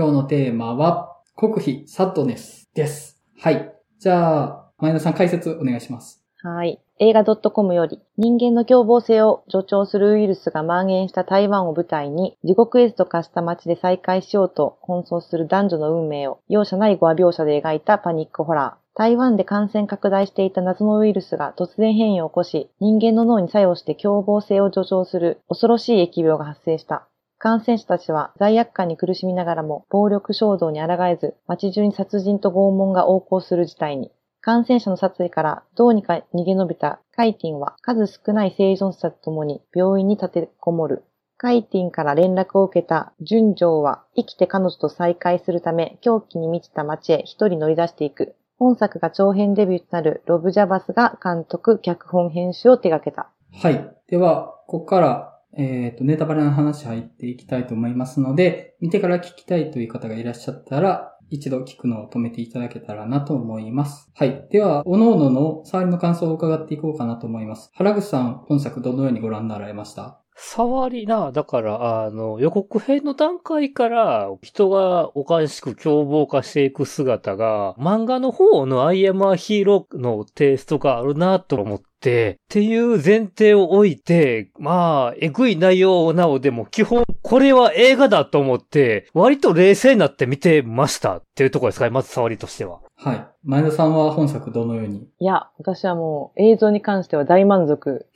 今日のテーマは、国費サッドネスです。はい。じゃあ、前田さん解説お願いします。はい。映画 .com より人間の凶暴性を助長するウイルスが蔓延した台湾を舞台に地獄絵図と化した街で再会しようと奔走する男女の運命を容赦ない語話描写で描いたパニックホラー。台湾で感染拡大していた謎のウイルスが突然変異を起こし、人間の脳に作用して凶暴性を助長する恐ろしい疫病が発生した。感染者たちは罪悪感に苦しみながらも暴力衝動に抗えず、街中に殺人と拷問が横行する事態に。感染者の殺意からどうにか逃げ延びたカイティンは数少ない生存者と共に病院に立てこもる。カイティンから連絡を受けた純情は生きて彼女と再会するため狂気に満ちた街へ一人乗り出していく。本作が長編デビューとなるロブ・ジャバスが監督、脚本、編集を手掛けた。はい。では、ここから、えっ、と、ネタバレの話入っていきたいと思いますので、見てから聞きたいという方がいらっしゃったら、一度聞くのを止めていただけたらなと思います。はい。では、おののの触りの感想を伺っていこうかなと思います。原口さん、本作どのようにご覧になられました？触りな、だから、あの、予告編の段階から人がおかしく凶暴化していく姿が、漫画の方のアイアムアヒーローのテイストがあるなと思って、っていう前提を置いて、まあ、えぐい内容なおでも基本これは映画だと思って、割と冷静になって見てましたっていうところですかね、まず触りとしては。はい。前田さんは本作どのように？いや、私はもう映像に関しては大満足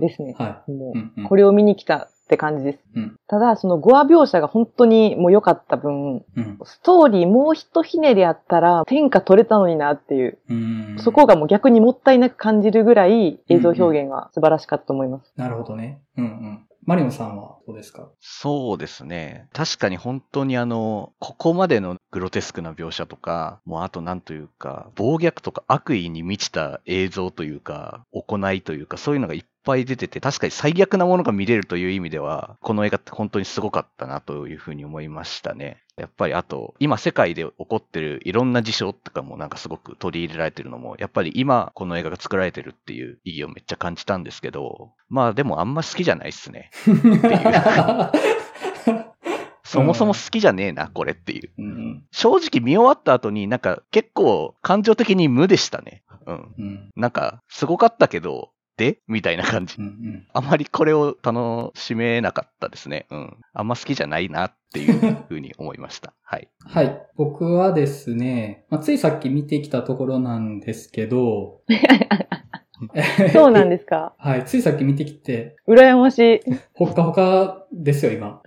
ですね。はもい。うんうう、んこれを見に来たって感じです。うんただ、その語話描写が本当にもう良かった分、うん。ストーリーもう一ひねりあったら天下取れたのになっていう、うん。そこがもう逆にもったいなく感じるぐらい映像表現が素晴らしかったと思います。なるほどね。うんうん。マリオさんはどうですか？そうですね。確かに本当にあの、ここまでのグロテスクな描写とか、もうあとなんというか、暴虐とか悪意に満ちた映像というか、行いというか、そういうのがいっぱい出てて、確かに最悪なものが見れるという意味では、この映画って本当にすごかったなというふうに思いましたね。やっぱりあと、今世界で起こってるいろんな事象とかもなんかすごく取り入れられてるのも、やっぱり今この映画が作られてるっていう意義をめっちゃ感じたんですけど、まあでもあんま好きじゃないっすね。そもそも好きじゃねえな、これっていう。うんうん。正直見終わった後になんか結構感情的に無でしたね。うん。うん。なんか、すごかったけど、で？みたいな感じうん。うん。あまりこれを楽しめなかったですね。うん。あんま好きじゃないなっていうふうに思いました。はい。はい。僕はですね、まあ、ついさっき見てきたところなんですけど、そうなんですか？はい。ついさっき見てきて、羨ましい。ほっかほかですよ、今。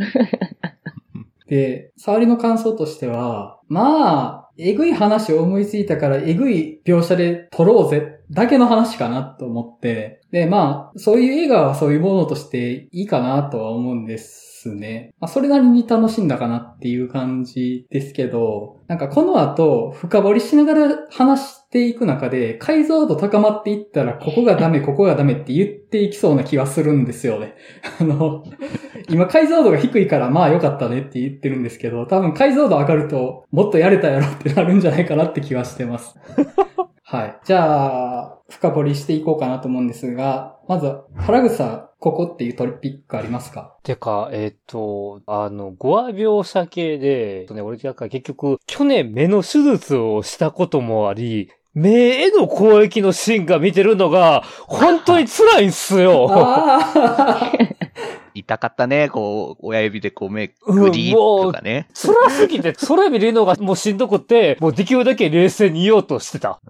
で、触りの感想としては、まあ、えぐい話を思いついたから、えぐい描写で撮ろうぜ、だけの話かなと思って、で、まあ、そういう映画はそういうものとしていいかなとは思うんですね。まあ、それなりに楽しんだかなっていう感じですけど、なんかこの後、深掘りしながら話していく中で、解像度高まっていったら、ここがダメ、ここがダメって言っていきそうな気がするんですよね。あの、今解像度が低いからまあ良かったねって言ってるんですけど、多分解像度上がるともっとやれたやろってなるんじゃないかなって気はしてます。はい。じゃあ、深掘りしていこうかなと思うんですが、まず、原口さん、ここっていうトリピックありますか？てか、えっ、と、あの、語話描写系で、ね、俺結局、去年目の手術をしたこともあり、目への攻撃のシーンが見てるのが、本当に辛いんすよ。あ 痛かったね。こう、親指でこう目、グリーとかね。辛すぎて、それ見るのがもうしんどくて、もうできるだけ冷静にいようとしてた。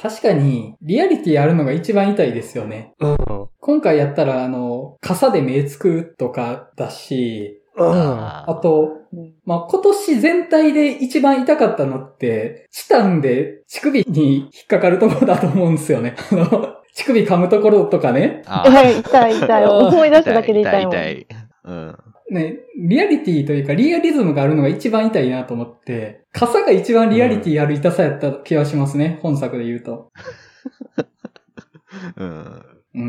確かに、リアリティあるのが一番痛いですよね。うん。今回やったら、あの、傘で目つくとかだし、うん。あと、うんまあ、今年全体で一番痛かったのって、チタンで乳首に引っかかるところだと思うんですよね。あの、乳首噛むところとかね。あいや 痛い痛い。思い出すだけで痛いもん。痛い痛いうん。ね、リアリティというかリアリズムがあるのが一番痛いなと思って、傘が一番リアリティある痛さやった気がしますね。本作で言うと。うん。うんうんう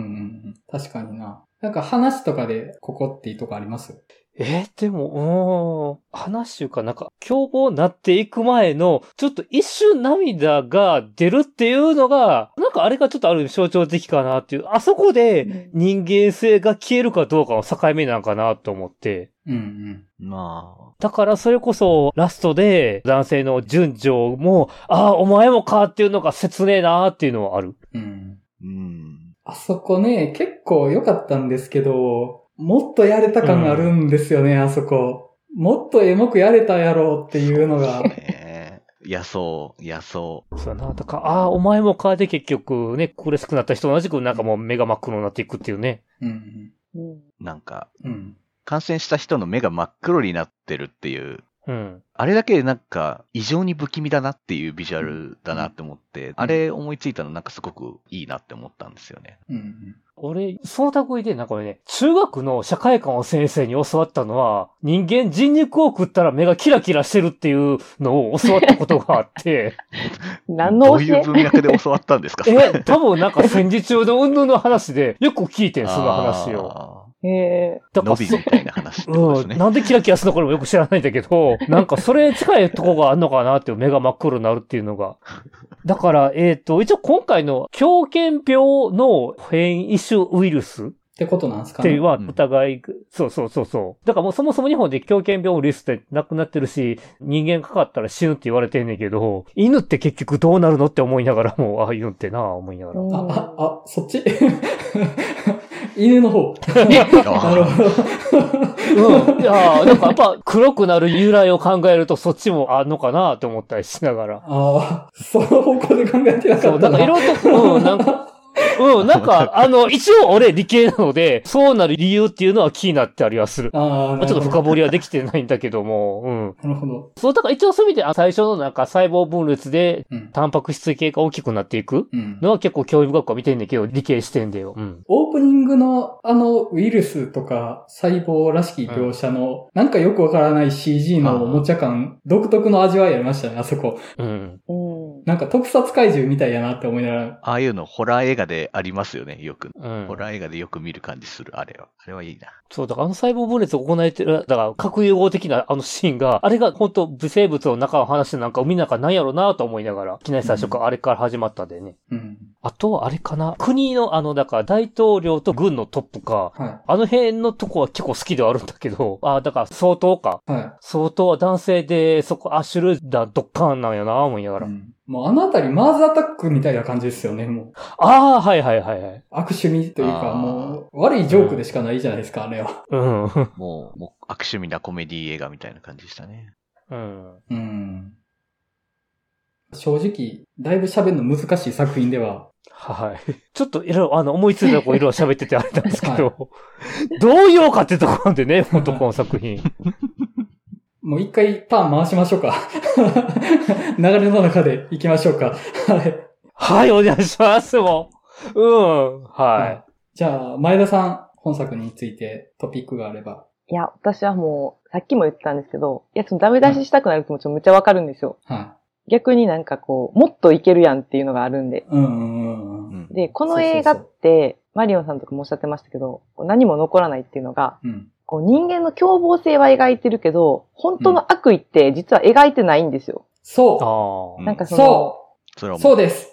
ん。確かにな。なんか話とかでここっていうとこあります？えーでも、うーん、話いうかなんか、凶暴になっていく前の、ちょっと一瞬涙が出るっていうのが、なんかあれがちょっとある意味象徴的かなっていう、あそこで人間性が消えるかどうかの境目なんかなと思って。うんまあ、だからそれこそラストで男性の順序も、ああ、お前もかっていうのが切ねえなーっていうのはある。うん。うん。うん。あそこね、結構良かったんですけど、もっとやれた感あるんですよね、あそこ。もっとエモくやれたやろうっていうのが。ねえ。いや、そう、いや、そそうやな。だから、ああ、お前もかで結局ね、苦しくなった人と同じくなんかもう目が真っ黒になっていくっていうね。うん。うん。う。なんか、うん。感染した人の目が真っ黒になってるっていう、うん。あれだけなんか異常に不気味だなっていうビジュアルだなって思って、あれ思いついたのなんかすごくいいなって思ったんですよね。うん。俺、その類で、なんかこれね、中学の社会科の先生に教わったのは、人間人肉を食ったら目がキラキラしてるっていうのを教わったことがあって、何の教え？どういう文脈で教わったんですか？え、多分なんか戦時中の云々の話で、よく聞いてん、その話を。え。だからそー伸びみたいな話ってことですうん。ね。なんでキラキラするのかもよく知らないんだけど、なんかそれ近いとこがあるのかなっていう目が真っ黒になるっていうのが。だから、えっ、と、一応今回の狂犬病の変異種ウイルスってことなんですか？ね。っていうのはうんお互い、そうそうそうそう。だからもうそもそも日本で狂犬病ウイルスってなくなってるし、人間かかったら死ぬって言われてんねんけど、犬って結局どうなるのって思いながらも、ああ、犬ってなあ思いながら。あ、あ、あ、そっち？犬の方。あ なるーほど。うん。いやーなんかやっぱ黒くなる由来を考えるとそっちもあんのかなって思ったりしながら。ああ、その方向で考えてなかそう、ったな。だからいろいろと、うん、なんか、うん、なんか、あの、一応俺理系なので、そうなる理由っていうのは気になったりはする。ああ、まあちょっと。深掘りはできてないんだけども、うん。なるほど。そう、だから一応そういう意味で、あ最初のなんか細胞分裂で、うん。タンパク質系が大きくなっていくうん。のは結構興味深くは見てんだけど、理系視点でよ。うん。オープニングのあのウイルスとか細胞らしき描写の、なんかよくわからない CG のおもちゃ感、独特の味わいありましたね、あそこ。うん。うん。なんか特撮怪獣みたいやなって思いながら。ああいうのホラー映画でありますよね、よく。うんホ。ラー映画でよく見る感じする、あれは。あれはいいな。そう、だからあの細胞分裂を行えてる、だから核融合的なあのシーンが、あれが本当微生物の中の話でなんか海の中なんやろうなと思いながら、いきなり最初からあれから始まったんでね。うん。あとはあれかな国のあの、だから大統領と軍のトップか、はあの辺のとこは結構好きではあるんだけど、あだから相当か。い。はい。相当は男性で、そこ、アッシュルダードッカーンなんやな、思いながら。うんもうあのあたりマーズアタックみたいな感じですよね、もう。ああ、はいはいはいはい。悪趣味というか、もう、悪いジョークでしかないじゃないですか、あれは。うん。もう、もう、悪趣味なコメディ映画みたいな感じでしたね。うん。うん。正直、だいぶ喋るの難しい作品では、はい。ちょっといろいろ、あの、思いついたとこいろいろ喋っててあれなんですけ はど、どう言おうかってとこなんでね、本当この作品。もう一回ターン回しましょうか。流れの中で行きましょうか。はい。はい、お願いします、もう。うん、はじゃあ、前田さん、本作についてトピックがあれば。いや、私はもう、さっきも言ってたんですけど、いや、そのダメ出ししたくなる気持ちもめっちゃわかるんですよ。は逆になんかこう、もっといけるやんっていうのがあるんで。い。うんうんうんうん。で、この映画って、マリオンさんとかもおっしゃってましたけど、何も残らないっていうのが、うん。こう人間の凶暴性は描いてるけど、本当の悪意って実は描いてないんですよ。い。そあうんなんかう。その、そう。そうです。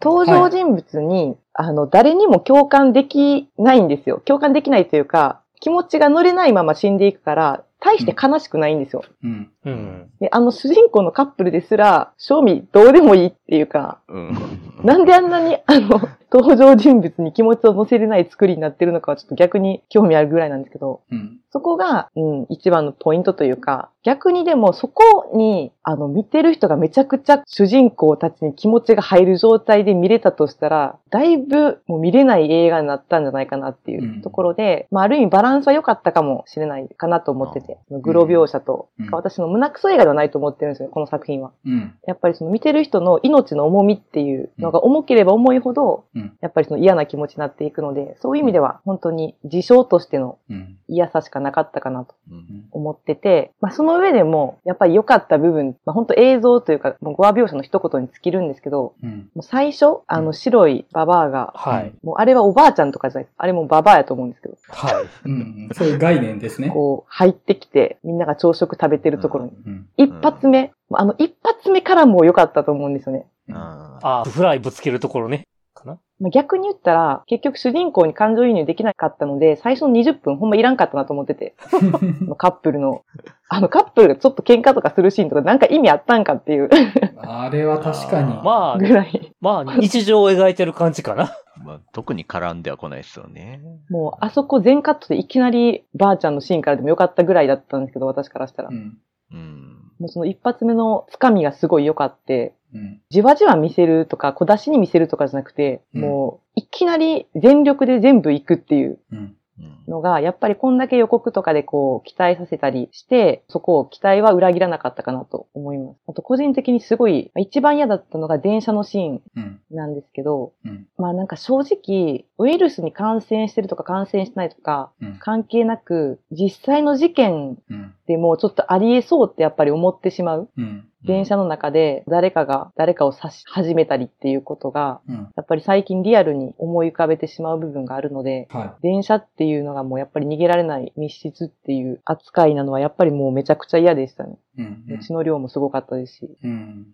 登場人物に、あの、誰にも共感できないんですよ。共感できないというか、気持ちが乗れないまま死んでいくから、大して悲しくないんですよ。うん。あ。うん。で、あの主人公のカップルですら、正味どうでもいいっていうか、うん。なんであんなに、あの、登場人物に気持ちを乗せれない作りになってるのかはちょっと逆に興味あるぐらいなんですけど、うん。そこが、うん、一番のポイントというか、逆にでもそこに、あの、見てる人がめちゃくちゃ主人公たちに気持ちが入る状態で見れたとしたら、だいぶもう見れない映画になったんじゃないかなっていうところで、まあ、ある意味バランスは良かったかもしれないかなと思ってて、グロ描写と、うん私の胸クソ映画ではないと思ってるんですよ、この作品は。うん。やっぱりその見てる人の命の重みっていうのが重ければ重いほど、うんやっぱりその嫌な気持ちになっていくので、そういう意味では本当に事象としてのうん。嫌さしかなかったかなとうん思ってて、まあその上でも、やっぱり良かった部分、まあ本当映像というか、もう語話描写の一言に尽きるんですけど、うん。もう最初、あの白いババアが、はい。もうあれはおばあちゃんとかじゃない。あれもババアやと思うんですけど、はい。うん。そういう概念ですね。こう入ってきて、みんなが朝食食べてるところに。うん。一発目、あの一発目からもう良かったと思うんですよね。あああ、フライぶつけるところね。かな？まあ、逆に言ったら、結局主人公に感情移入できなかったので、最初の20分ほんまいらんかったなと思ってて。カップルの、あのカップルがちょっと喧嘩とかするシーンとかなんか意味あったんかっていうあれは確かに。まあ、ぐらい。まあ、日常を描いてる感じかな。まあ、特に絡んではこないですよね。もう、あそこ全カットでいきなりばあちゃんのシーンからでもよかったぐらいだったんですけど、私からしたら。うん。うん。もうその一発目のつかみがすごい良かって、うん。じわじわ見せるとか、小出しに見せるとかじゃなくて、うんもう、いきなり全力で全部行くっていううん。うんのが、やっぱりこんだけ予告とかでこう、期待させたりして、そこを期待は裏切らなかったかなと思います。あと、個人的にすごい、一番嫌だったのが電車のシーンうん。なんですけど、うん。まあなんか正直、ウイルスに感染してるとか感染してないとか、うん。関係なく、実際の事件うん。でもちょっとありえそうってやっぱり思ってしまう。うん。電車の中で誰かが誰かを刺し始めたりっていうことが、うん。やっぱり最近リアルに思い浮かべてしまう部分があるので、は電車っていうのがもうやっぱり逃げられない密室っていう扱いなのはやっぱりもうめちゃくちゃ嫌でしたね。い。うん。血の量もすごかったですし。うん。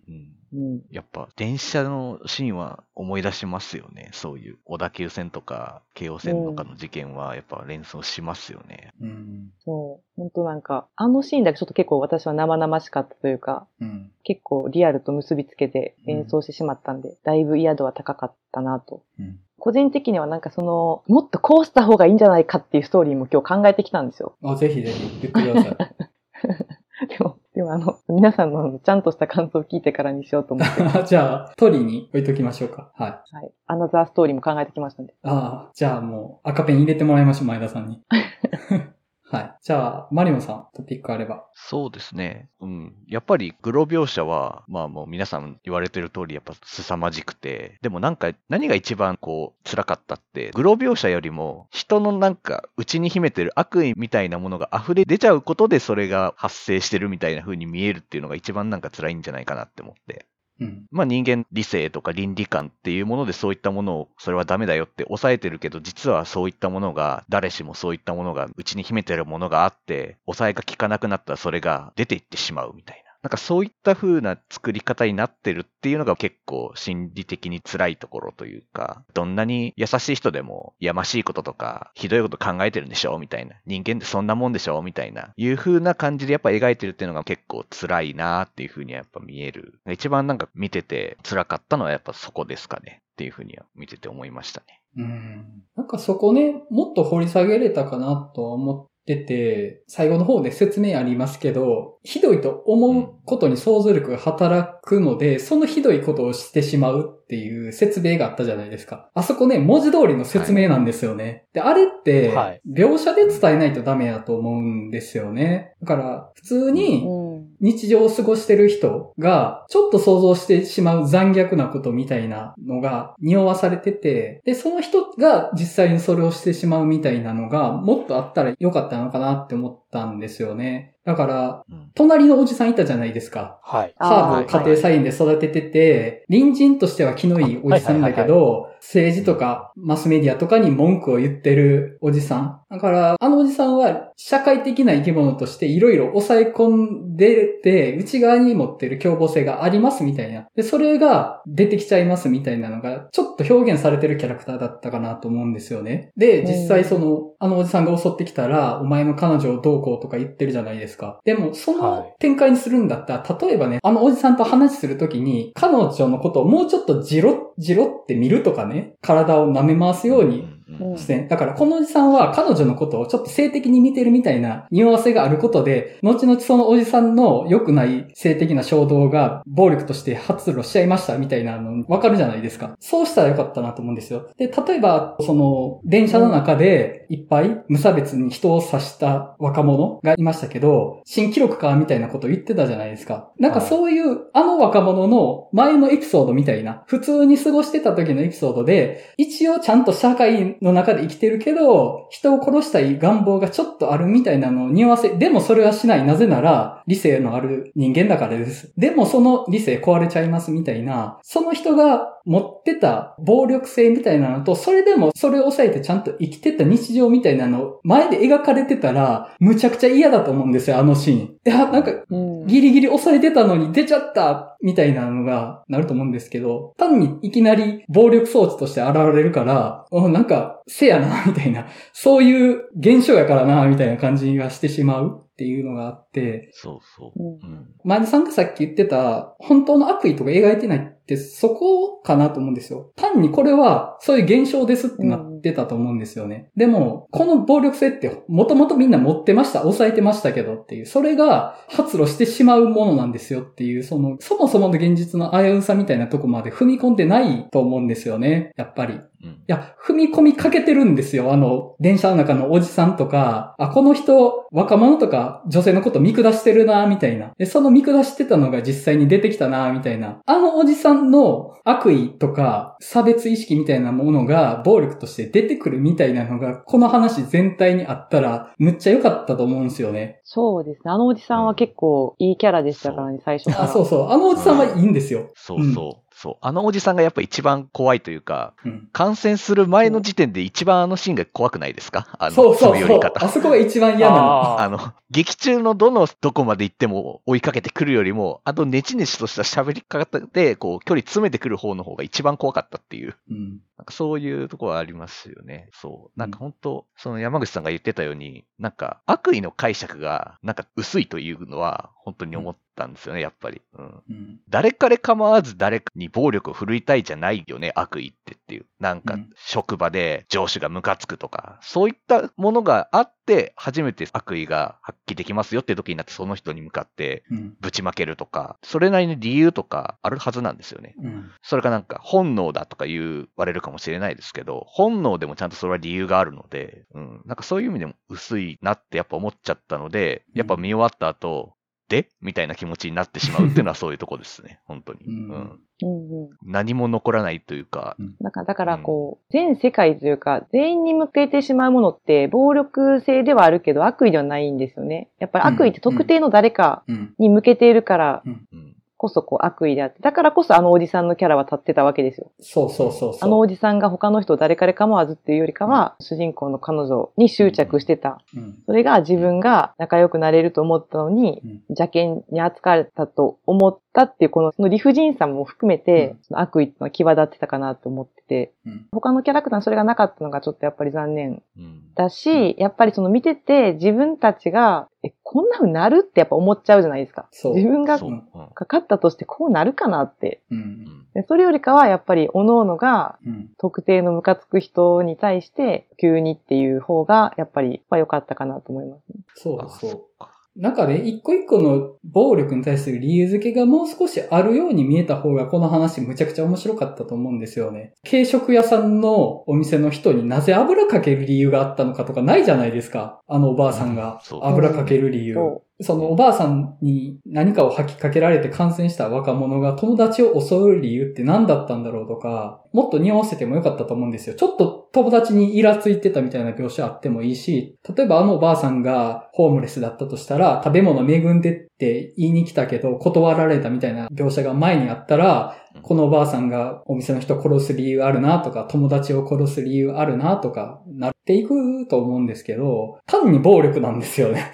うんうん。やっぱ電車のシーンは思い出しますよね。そういう小田急線とか京王線とかの事件はやっぱ連想しますよね。うん。そう。本当なんか、あのシーンだけちょっと結構私は生々しかったというか、うん。結構リアルと結びつけて演奏してしまったんで、だいぶ嫌度は高かったなと。うん。個人的にはなんかその、もっとこうした方がいいんじゃないかっていうストーリーも今日考えてきたんですよ。あ、ぜひぜひ言ってください。であの、皆さんのちゃんとした感想を聞いてからにしようと思って、じゃあ、取りに置いときましょうか。はい。はい。アナザーストーリーも考えてきましたんで。ああ、じゃあもう赤ペン入れてもらいましょう、前田さんに。じゃあ、マリオさん、トピックあれば。そうですね。うん。やっぱりグロ描写は、まあもう皆さん言われてる通りやっぱ凄まじくて、でもなんか何が一番こう辛かったって、グロ描写よりも人のなんか内に秘めてる悪意みたいなものが溢れ出ちゃうことでそれが発生してるみたいな風に見えるっていうのが一番なんか辛いんじゃないかなって思って。うん。まあ人間理性とか倫理観っていうものでそういったものをそれはダメだよって抑えてるけど実はそういったものが誰しもそういったものがうちに秘めてるものがあって抑えが効かなくなったらそれが出ていってしまうみたいな。なんかそういった風な作り方になってるっていうのが結構心理的に辛いところというか、どんなに優しい人でもやましいこととかひどいこと考えてるんでしょみたいな。人間ってそんなもんでしょみたいな。いう風な感じでやっぱ描いてるっていうのが結構辛いなっていう風にはやっぱ見える。一番なんか見てて辛かったのはやっぱそこですかねっていう風には見てて思いましたね。うん。なんかそこね、もっと掘り下げれたかなとは思ってて、最後の方で説明ありますけど、ひどいと思うことに想像力が働くので、そのひどいことをしてしまうっていう説明があったじゃないですか。あそこね、文字通りの説明なんですよね。で、あれってはい、描写で伝えないとダメだと思うんですよね。だから、普通に、うん。日常を過ごしてる人が、ちょっと想像してしまう残虐なことみたいなのが匂わされてて、で、その人が実際にそれをしてしまうみたいなのが、もっとあったらよかったのかなって思ってたんですよね。だから、うん。隣のおじさんいたじゃないですか。はい。ハーブを家庭菜園で育ててて、隣人としては気のいいおじさんだけはいど、政治とかマスメディアとかに文句を言ってるおじさん。だから、あのおじさんは社会的な生き物としていろいろ抑え込んでて、内側に持ってる凶暴性がありますみたいな。で、それが出てきちゃいますみたいなのが、ちょっと表現されてるキャラクターだったかなと思うんですよね。で、実際その、あのおじさんが襲ってきたら、お前の彼女をどうこうとか言ってるじゃないですか。でも、そはいの展開にするんだったら、例えばね、あのおじさんと話するときに、彼女のことをもうちょっとじろ、じろって見るとかね、体を舐め回すようにうんうんしてね。だからこのおじさんは彼女のことをちょっと性的に見てるみたいな匂わせがあることで、後々そのおじさんの良くない性的な衝動が暴力として発露しちゃいましたみたいなのわかるじゃないですか。そうしたらよかったなと思うんですよ。で、例えば、その、電車の中でいっぱい無差別に人を刺した若者がいましたけど、新記録かみたいなことを言ってたじゃないですか。なんかそういう、あの若者の前のエピソードみたいな、普通に過ごしてた時のエピソードで、一応ちゃんと社会の中で生きてるけど、人を殺したい願望がちょっとあるみたいなのを匂わせ、でもそれはしない。なぜなら、理性のある人間だからです。でもその理性壊れちゃいますみたいな、その人が持ってた暴力性みたいなのと、それでもそれを抑えてちゃんと生きてた日常みたいなの前で描かれてたら、むちゃくちゃ嫌だと思うんですよ、あのシーン。いや、なんかうん。ギリギリ抑えてたのに出ちゃったみたいなのがなると思うんですけど、単にいきなり暴力装置として現れるから、おなんか、せやな、みたいな、そういう現象やからな、みたいな感じがしてしまうっていうのがあって、そうそう。うんうん。前田さんがさっき言ってた、本当の悪意とか描いてないって、そこかなと思うんですよ。単にこれは、そういう現象ですってなってたと思うんですよね。でも、この暴力性って、もともとみんな持ってました、抑えてましたけどっていう、それが発露してしまうものなんですよっていう、その、そもそもの現実の危うさみたいなとこまで踏み込んでないと思うんですよね、やっぱり。うんいや、踏み込みかけてるんですよ。あの、電車の中のおじさんとか、あ、この人、若者とか女性のこと見下してるな、みたいな。で、その見下してたのが実際に出てきたな、みたいな。あのおじさんの悪意とか、差別意識みたいなものが暴力として出てくるみたいなのが、この話全体にあったら、むっちゃ良かったと思うんですよね。そうですね。あのおじさんは結構いいキャラでしたからね、最初から。あ、そうそう。あのおじさんはいいんですよ。そうそう。そう。あのおじさんがやっぱ一番怖いというか、うん。感染する前の時点で一番あのシーンが怖くないですか？あの、そうそうそう。詰め寄り方あ。そこが一番嫌なの。ああの、劇中のどのどこまで行っても追いかけてくるよりも、あとネチネチとした喋り方で、こう、距離詰めてくる方の方が一番怖かったっていう。うん。なんかそういうところはありますよね。そう。なんか本当、その山口さんが言ってたように、なんか悪意の解釈がなんか薄いというのは本当に思ったんですよね、やっぱり。うん。うん。誰彼構わず誰かに暴力を振るいたいじゃないよね、悪意ってっていう。なんかうん職場で上司がムカつくとか、そういったものがあって初めて悪意が発揮できますよって時になってその人に向かってうん。ぶちまけるとか、それなりに理由とかあるはずなんですよね。うん。それがなんか本能だとか言われるかもしれないですけど、本能でもちゃんとそれは理由があるので、うん、なんかそういう意味でも薄いなってやっぱ思っちゃったので、やっぱ見終わった後、でみたいな気持ちになってしまうっていうのは そういうとこですね、本当に。うん。うん。うんうん。何も残らないというか、だから、だからこう、全世界というか、全員に向けてしまうものって、暴力性ではあるけど、悪意ではないんですよね。やっぱり悪意って特定の誰かうん。に向けているから。うん、こそこう悪意であって、だからこそあのおじさんのキャラは立ってたわけですよ。そうそうそうそう。あのおじさんが他の人を誰彼構わずっていうよりかは、主人公の彼女に執着してた。うん。それが自分が仲良くなれると思ったのに、うん邪険に扱われたと思ったっていう、このその理不尽さも含めて、うん悪意ってのは際立ってたかなと思ってて、うん。他のキャラクターにそれがなかったのがちょっとやっぱり残念うんだし、やっぱりその見てて自分たちが、え、こんな風になるってやっぱ思っちゃうじゃないですか。自分がかかったとしてこうなるかなって。でそれよりかはやっぱり各々がうん。特定のムカつく人に対して急にっていう方がやっぱりまあ良かったかなと思いますね。そうそう。っかなんかね、一個一個の暴力に対する理由付けがもう少しあるように見えた方がこの話むちゃくちゃ面白かったと思うんですよね。軽食屋さんのお店の人になぜ油かける理由があったのかとかないじゃないですか。あのおばあさんが油かける理由。そそのおばあさんに何かを吐きかけられて感染した若者が友達を襲う理由って何だったんだろうとか、もっと匂わせてもよかったと思うんですよ。ちょっと友達にイラついてたみたいな描写あってもいいし、例えばあのおばあさんがホームレスだったとしたら、食べ物恵んでって言いに来たけど断られたみたいな描写が前にあったら、このおばあさんがお店の人を殺す理由あるなとか、友達を殺す理由あるなとか、なっていくと思うんですけど、単に暴力なんですよね。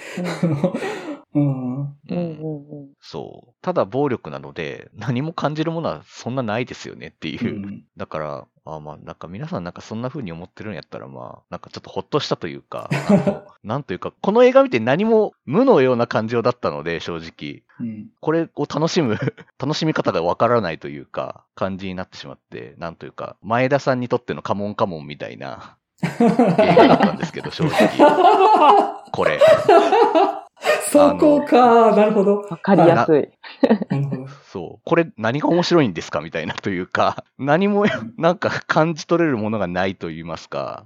うん。う。うんうんうん。そう。ただ暴力なので、何も感じるものはそんなないですよねっていう。うんだから、あまあ、なんか皆さんなんかそんな風に思ってるんやったら、まあ、なんかちょっとほっとしたというか、なんというか、この映画見て何も無のような感情だったので、正直。うん。これを楽しむ、楽しみ方がわからないというか、感じになってしまって、なんというか、前田さんにとってのカモンカモンみたいな 映画だったんですけど、正直。これ。そこか、なるほど。わかりやすい。そう。これ何が面白いんですかみたいなというか、何もなんか感じ取れるものがないと言いますか、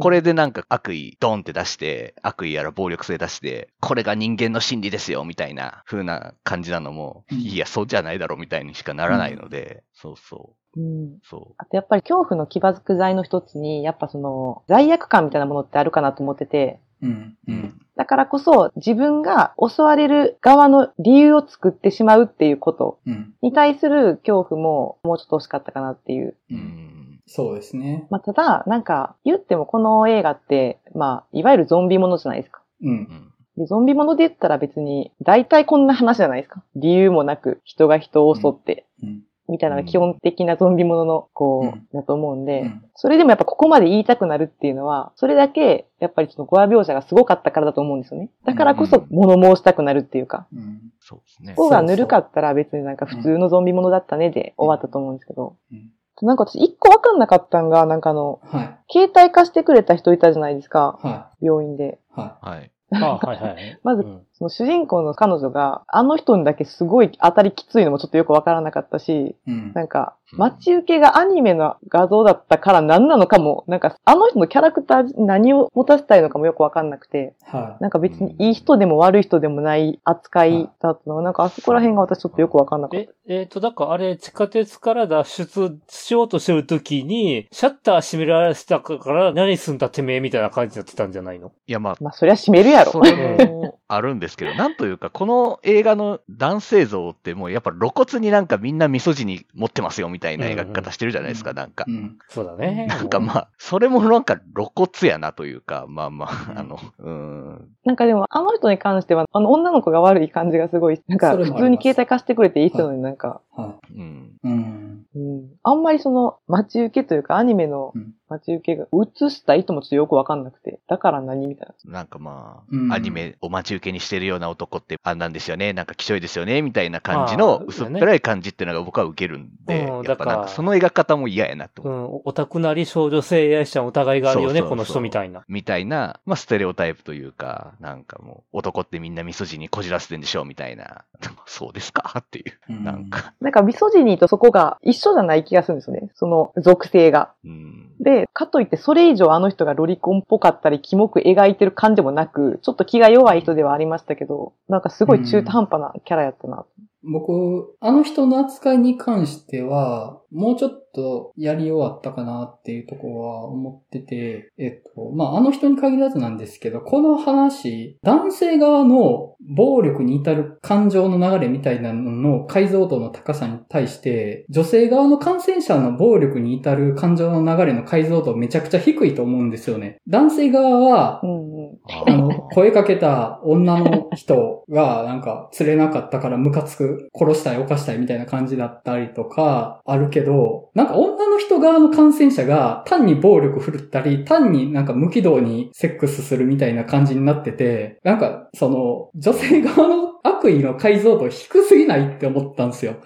これでなんか悪意ドンって出して、悪意やら暴力性出して、これが人間の心理ですよ、みたいな風な感じなのも、うんいや、そうじゃないだろ、みたいにしかならないので、そうそう。うん。そあとやっぱり恐怖の起爆剤の一つに、やっぱその罪悪感みたいなものってあるかなと思ってて、うん。う。う。うんん。だからこそ自分が襲われる側の理由を作ってしまうっていうことうん。に対する恐怖ももうちょっと欲しかったかなっていう。う。うんん。そうですね。まあ、ただ、なんか言ってもこの映画って、まあ、いわゆるゾンビものじゃないですか。う。うんん。でゾンビもので言ったら別に、大体こんな話じゃないですか。理由もなく人が人を襲って、うん。みたいなのが基本的なゾンビものの、こう、うんだと思うんで、うんそれでもやっぱここまで言いたくなるっていうのは、それだけ、やっぱりその語話描写がすごかったからだと思うんですよね。だからこそうん物申したくなるっていうか、うん。そうですね。ここがぬるかったら別になんか普通のゾンビものだったねで終わったと思うんですけど、うんなんか私一個わかんなかったんが、なんかあの、はい。携帯貸してくれた人いたじゃないですか、は病院で。い。ははい。あはいはい。まずうんその主人公の彼女が、あの人にだけすごい当たりきついのもちょっとよくわからなかったし、い。うん。なんか、うん待ち受けがアニメの画像だったから何なのかも、なんか、あの人のキャラクターに何を持たせたいのかもよくわかんなくて、はなんか別にいい人でも悪い人でもない扱いだったのが、なんかあそこら辺が私ちょっとよくわかんなかっえ、えっ、と、だからあれ、地下鉄から脱出しようとしてるときに、シャッター閉められてたから、何すんだてめえみたいな感じになってたんじゃないの？いや、まあた。、まあ、そりゃ閉めるやろ。それもあるんですけど、なんというか、この映画の男性像ってもうやっぱ露骨になんかみんなミソジに持ってますよみたいな描き方してるじゃないですか、うんなんかい。。うん。そうだね。なんかまあ、それもなんか露骨やなというか、まあまうんあ、あの、うん。なんかでも、あの人に関しては、あの女の子が悪い感じがすごい、なんか普通に携帯貸してくれていい人なのになんか、はうん。い。うん。うん、あんまりその、待ち受けというか、アニメのうん待ち受けが映した意図もちょっとよくわかんなくて、だから何みたいな。なんかまあ、うんアニメを待ち受けにしてるような男ってあんなんですよね、なんかきしょいですよね、みたいな感じの薄っぺらい感じっていうのが僕は受けるんで、うんやっぱなんだかその描き方も嫌やなとう。ん、オタクなり少女性愛者の疑いがあるよね、そうそうそうこの人みたいな。みたいな、まあステレオタイプというか、なんかもう男ってみんなミソジにこじらせてんでしょ、みたいな。そうですか？っていう。うんなんか、なんかミソジニーとそこが一緒じゃない気がするんですよね。その属性が。うん。で、かといってそれ以上あの人がロリコンっぽかったり、キモく描いてる感じもなく、ちょっと気が弱い人ではありましたけど、なんかすごい中途半端なキャラやったな。僕、あの人の扱いに関しては、もうちょっとやり終わったかなっていうところは思ってて、えっと、まあ、あの人に限らずなんですけど、この話、男性側の暴力に至る感情の流れみたいなのの解像度の高さに対して、女性側の感染者の暴力に至る感情の流れの解像度めちゃくちゃ低いと思うんですよね。男性側はう、んうん。ああの、声かけた女の人がなんか釣れなかったからムカつく、殺したい、犯したいみたいな感じだったりとか、あるけど、なんか女の人側の感染者が単に暴力振るったり、単になんか無軌道にセックスするみたいな感じになってて、なんかその女性側の悪意の解像度低すぎないって思ったんですよ。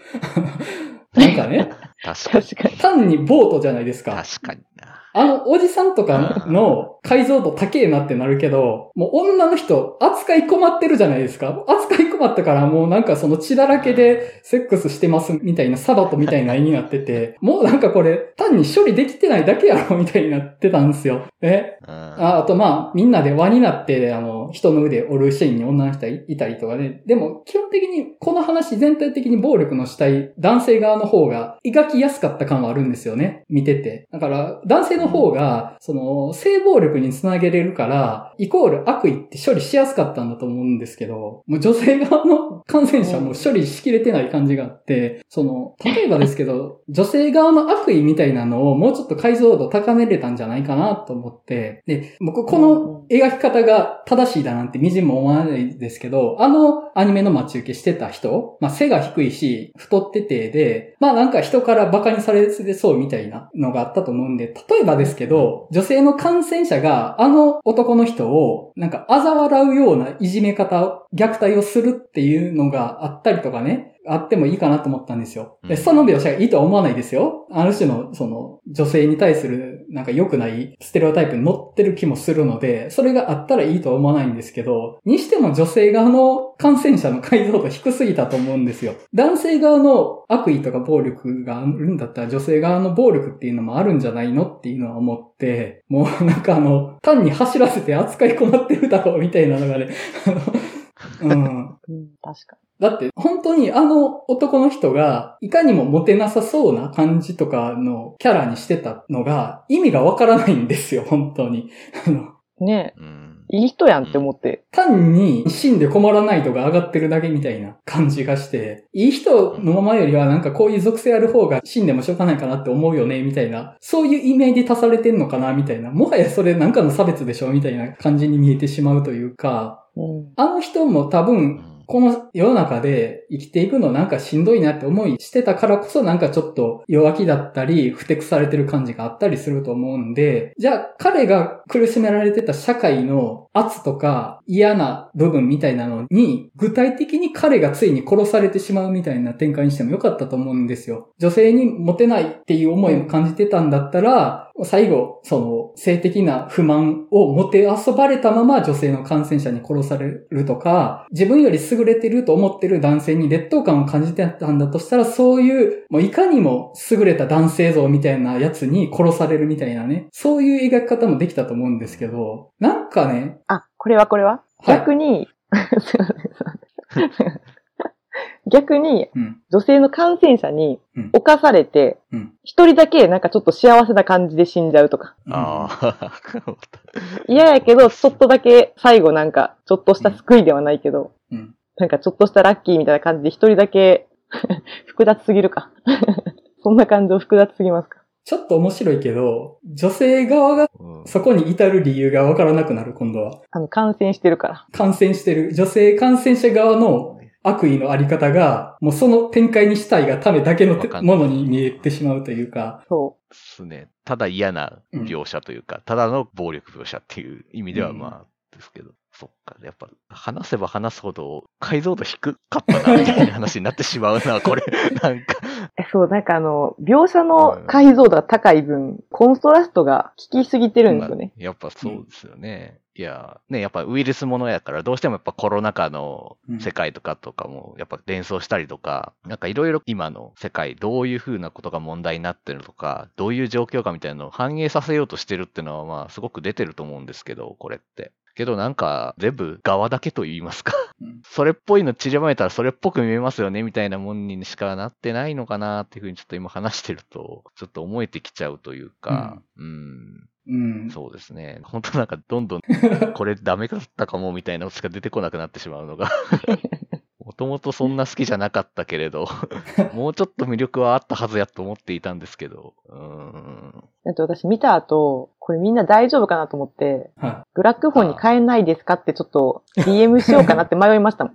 なんかね、確かに。確かに。単にボートじゃないですか。確かにな。あの、おじさんとかの解像度高えなってなるけど、もう女の人扱い困ってるじゃないですか。扱い困ったからもうなんかその血だらけでセックスしてますみたいなサバトみたいな絵になってて、もうなんかこれ単に処理できてないだけやろ みたいになってたんですよ。え？うん。ああとまあ、みんなで輪になって、あの、人の腕折るシーンに女の人がいたりとかね。でも、基本的にこの話全体的に暴力の主体、男性側の方が描きやすかった感はあるんですよね。見てて。だから、男性の方が、その、性暴力につなげれるから、イコール悪意って処理しやすかったんだと思うんですけど、もう女性側の感染者も処理しきれてない感じがあって、その、例えばですけど、女性側の悪意みたいなのをもうちょっと解像度高めれたんじゃないかなと思って、で、僕この描き方が正しいだなんてみじんも思わないですけど、あのアニメの待ち受けしてた人、まあ背が低いし、太っててで、まあなんか人から馬鹿にされそうみたいなのがあったと思うんで、例えばですけど、女性の感染者があの男の人をなんか嘲笑うようないじめ方、虐待をするっていうのがあったりとかね、あってもいいかなと思ったんですよ。で、うんその描写がいいとは思わないですよ。ある種の、その、女性に対する、なんか良くないステレオタイプに乗ってる気もするので、それがあったらいいとは思わないんですけど、にしても女性側の感染者の解像度低すぎたと思うんですよ。男性側の悪意とか暴力があるんだったら女性側の暴力っていうのもあるんじゃないのっていうのは思って、もうなんかあの、単に走らせて扱い困ってるだろうみたいなのがね、うん。うん、確かだって、本当にあの男の人が、いかにもモテなさそうな感じとかのキャラにしてたのが、意味がわからないんですよ、本当に。あのに。ねうん。え、いい人やんって思って。単に死んで困らないとが上がってるだけみたいな感じがして、いい人のままよりはなんかこういう属性ある方が死んでもしょうがないかなって思うよね、みたいな、そういう意味で足されてんのかな、みたいな、もはやそれなんかの差別でしょ、みたいな感じに見えてしまうというか、うん。あの人も多分、うんこの世の中で生きていくのなんかしんどいなって思いしてたからこそなんかちょっと弱気だったり、ふてくされてる感じがあったりすると思うんで、じゃあ彼が苦しめられてた社会の圧とか嫌な部分みたいなのに、具体的に彼がついに殺されてしまうみたいな展開にしてもよかったと思うんですよ。女性にモテないっていう思いも感じてたんだったら、最後、その性的な不満をもて遊ばれたまま女性の感染者に殺されるとか、自分より優れてると思ってる男性に劣等感を感じてたんだとしたら、そういう、もういかにも優れた男性像みたいなやつに殺されるみたいなね、そういう描き方もできたと思うんですけど、なんかね、あ、これはこれは？はい。逆に、逆に、うん、女性の感染者にうん侵されてうん、一、人だけなんかちょっと幸せな感じで死んじゃうとか。ああ。嫌やけど、ちょっとだけ最後なんか、ちょっとした救いではないけど、うんなんかちょっとしたラッキーみたいな感じで一人だけ 複雑すぎるか。そんな感情複雑すぎますか？ちょっと面白いけど、女性側がうんそこに至る理由がわからなくなる、今度は。あの、感染してるから。感染してる女性感染者側の悪意のあり方が、もうその展開にしたいがためだけのものに見えてしまうというか、そですね。ただ嫌な描写というか、ただの暴力描写っていう意味ではうんまあ、ですけど。そっか。やっぱ、話せば話すほど解像度低かったな、みたいな話になってしまうな、これ。なんか。そう、なんかあの、描写の解像度が高い分、コントラストが効きすぎてるんですよね。まあやっぱそうですよね。いや、ね、やっぱウイルスものやから、どうしてもやっぱコロナ禍の世界とかとかも、やっぱ連想したりとか、なんかいろいろ今の世界、どういう風なことが問題になってるとか、どういう状況かみたいなのを反映させようとしてるっていうのは、まあ、すごく出てると思うんですけど、これって。けどなんか、全部側だけと言いますか。うんそれっぽいの散りばめたらそれっぽく見えますよね、みたいなもんにしかなってないのかなっていうふうにちょっと今話してると、ちょっと思えてきちゃうというか、うんうん。そうですね。本当なんかどんどん これダメだったかもみたいなのしか出てこなくなってしまうのが。もともとそんな好きじゃなかったけれど、もうちょっと魅力はあったはずやと思っていたんですけど。うーん。だって私見た後、これみんな大丈夫かなと思って、はブラックフォンに変えないですかってちょっと DM しようかなって迷いましたもん。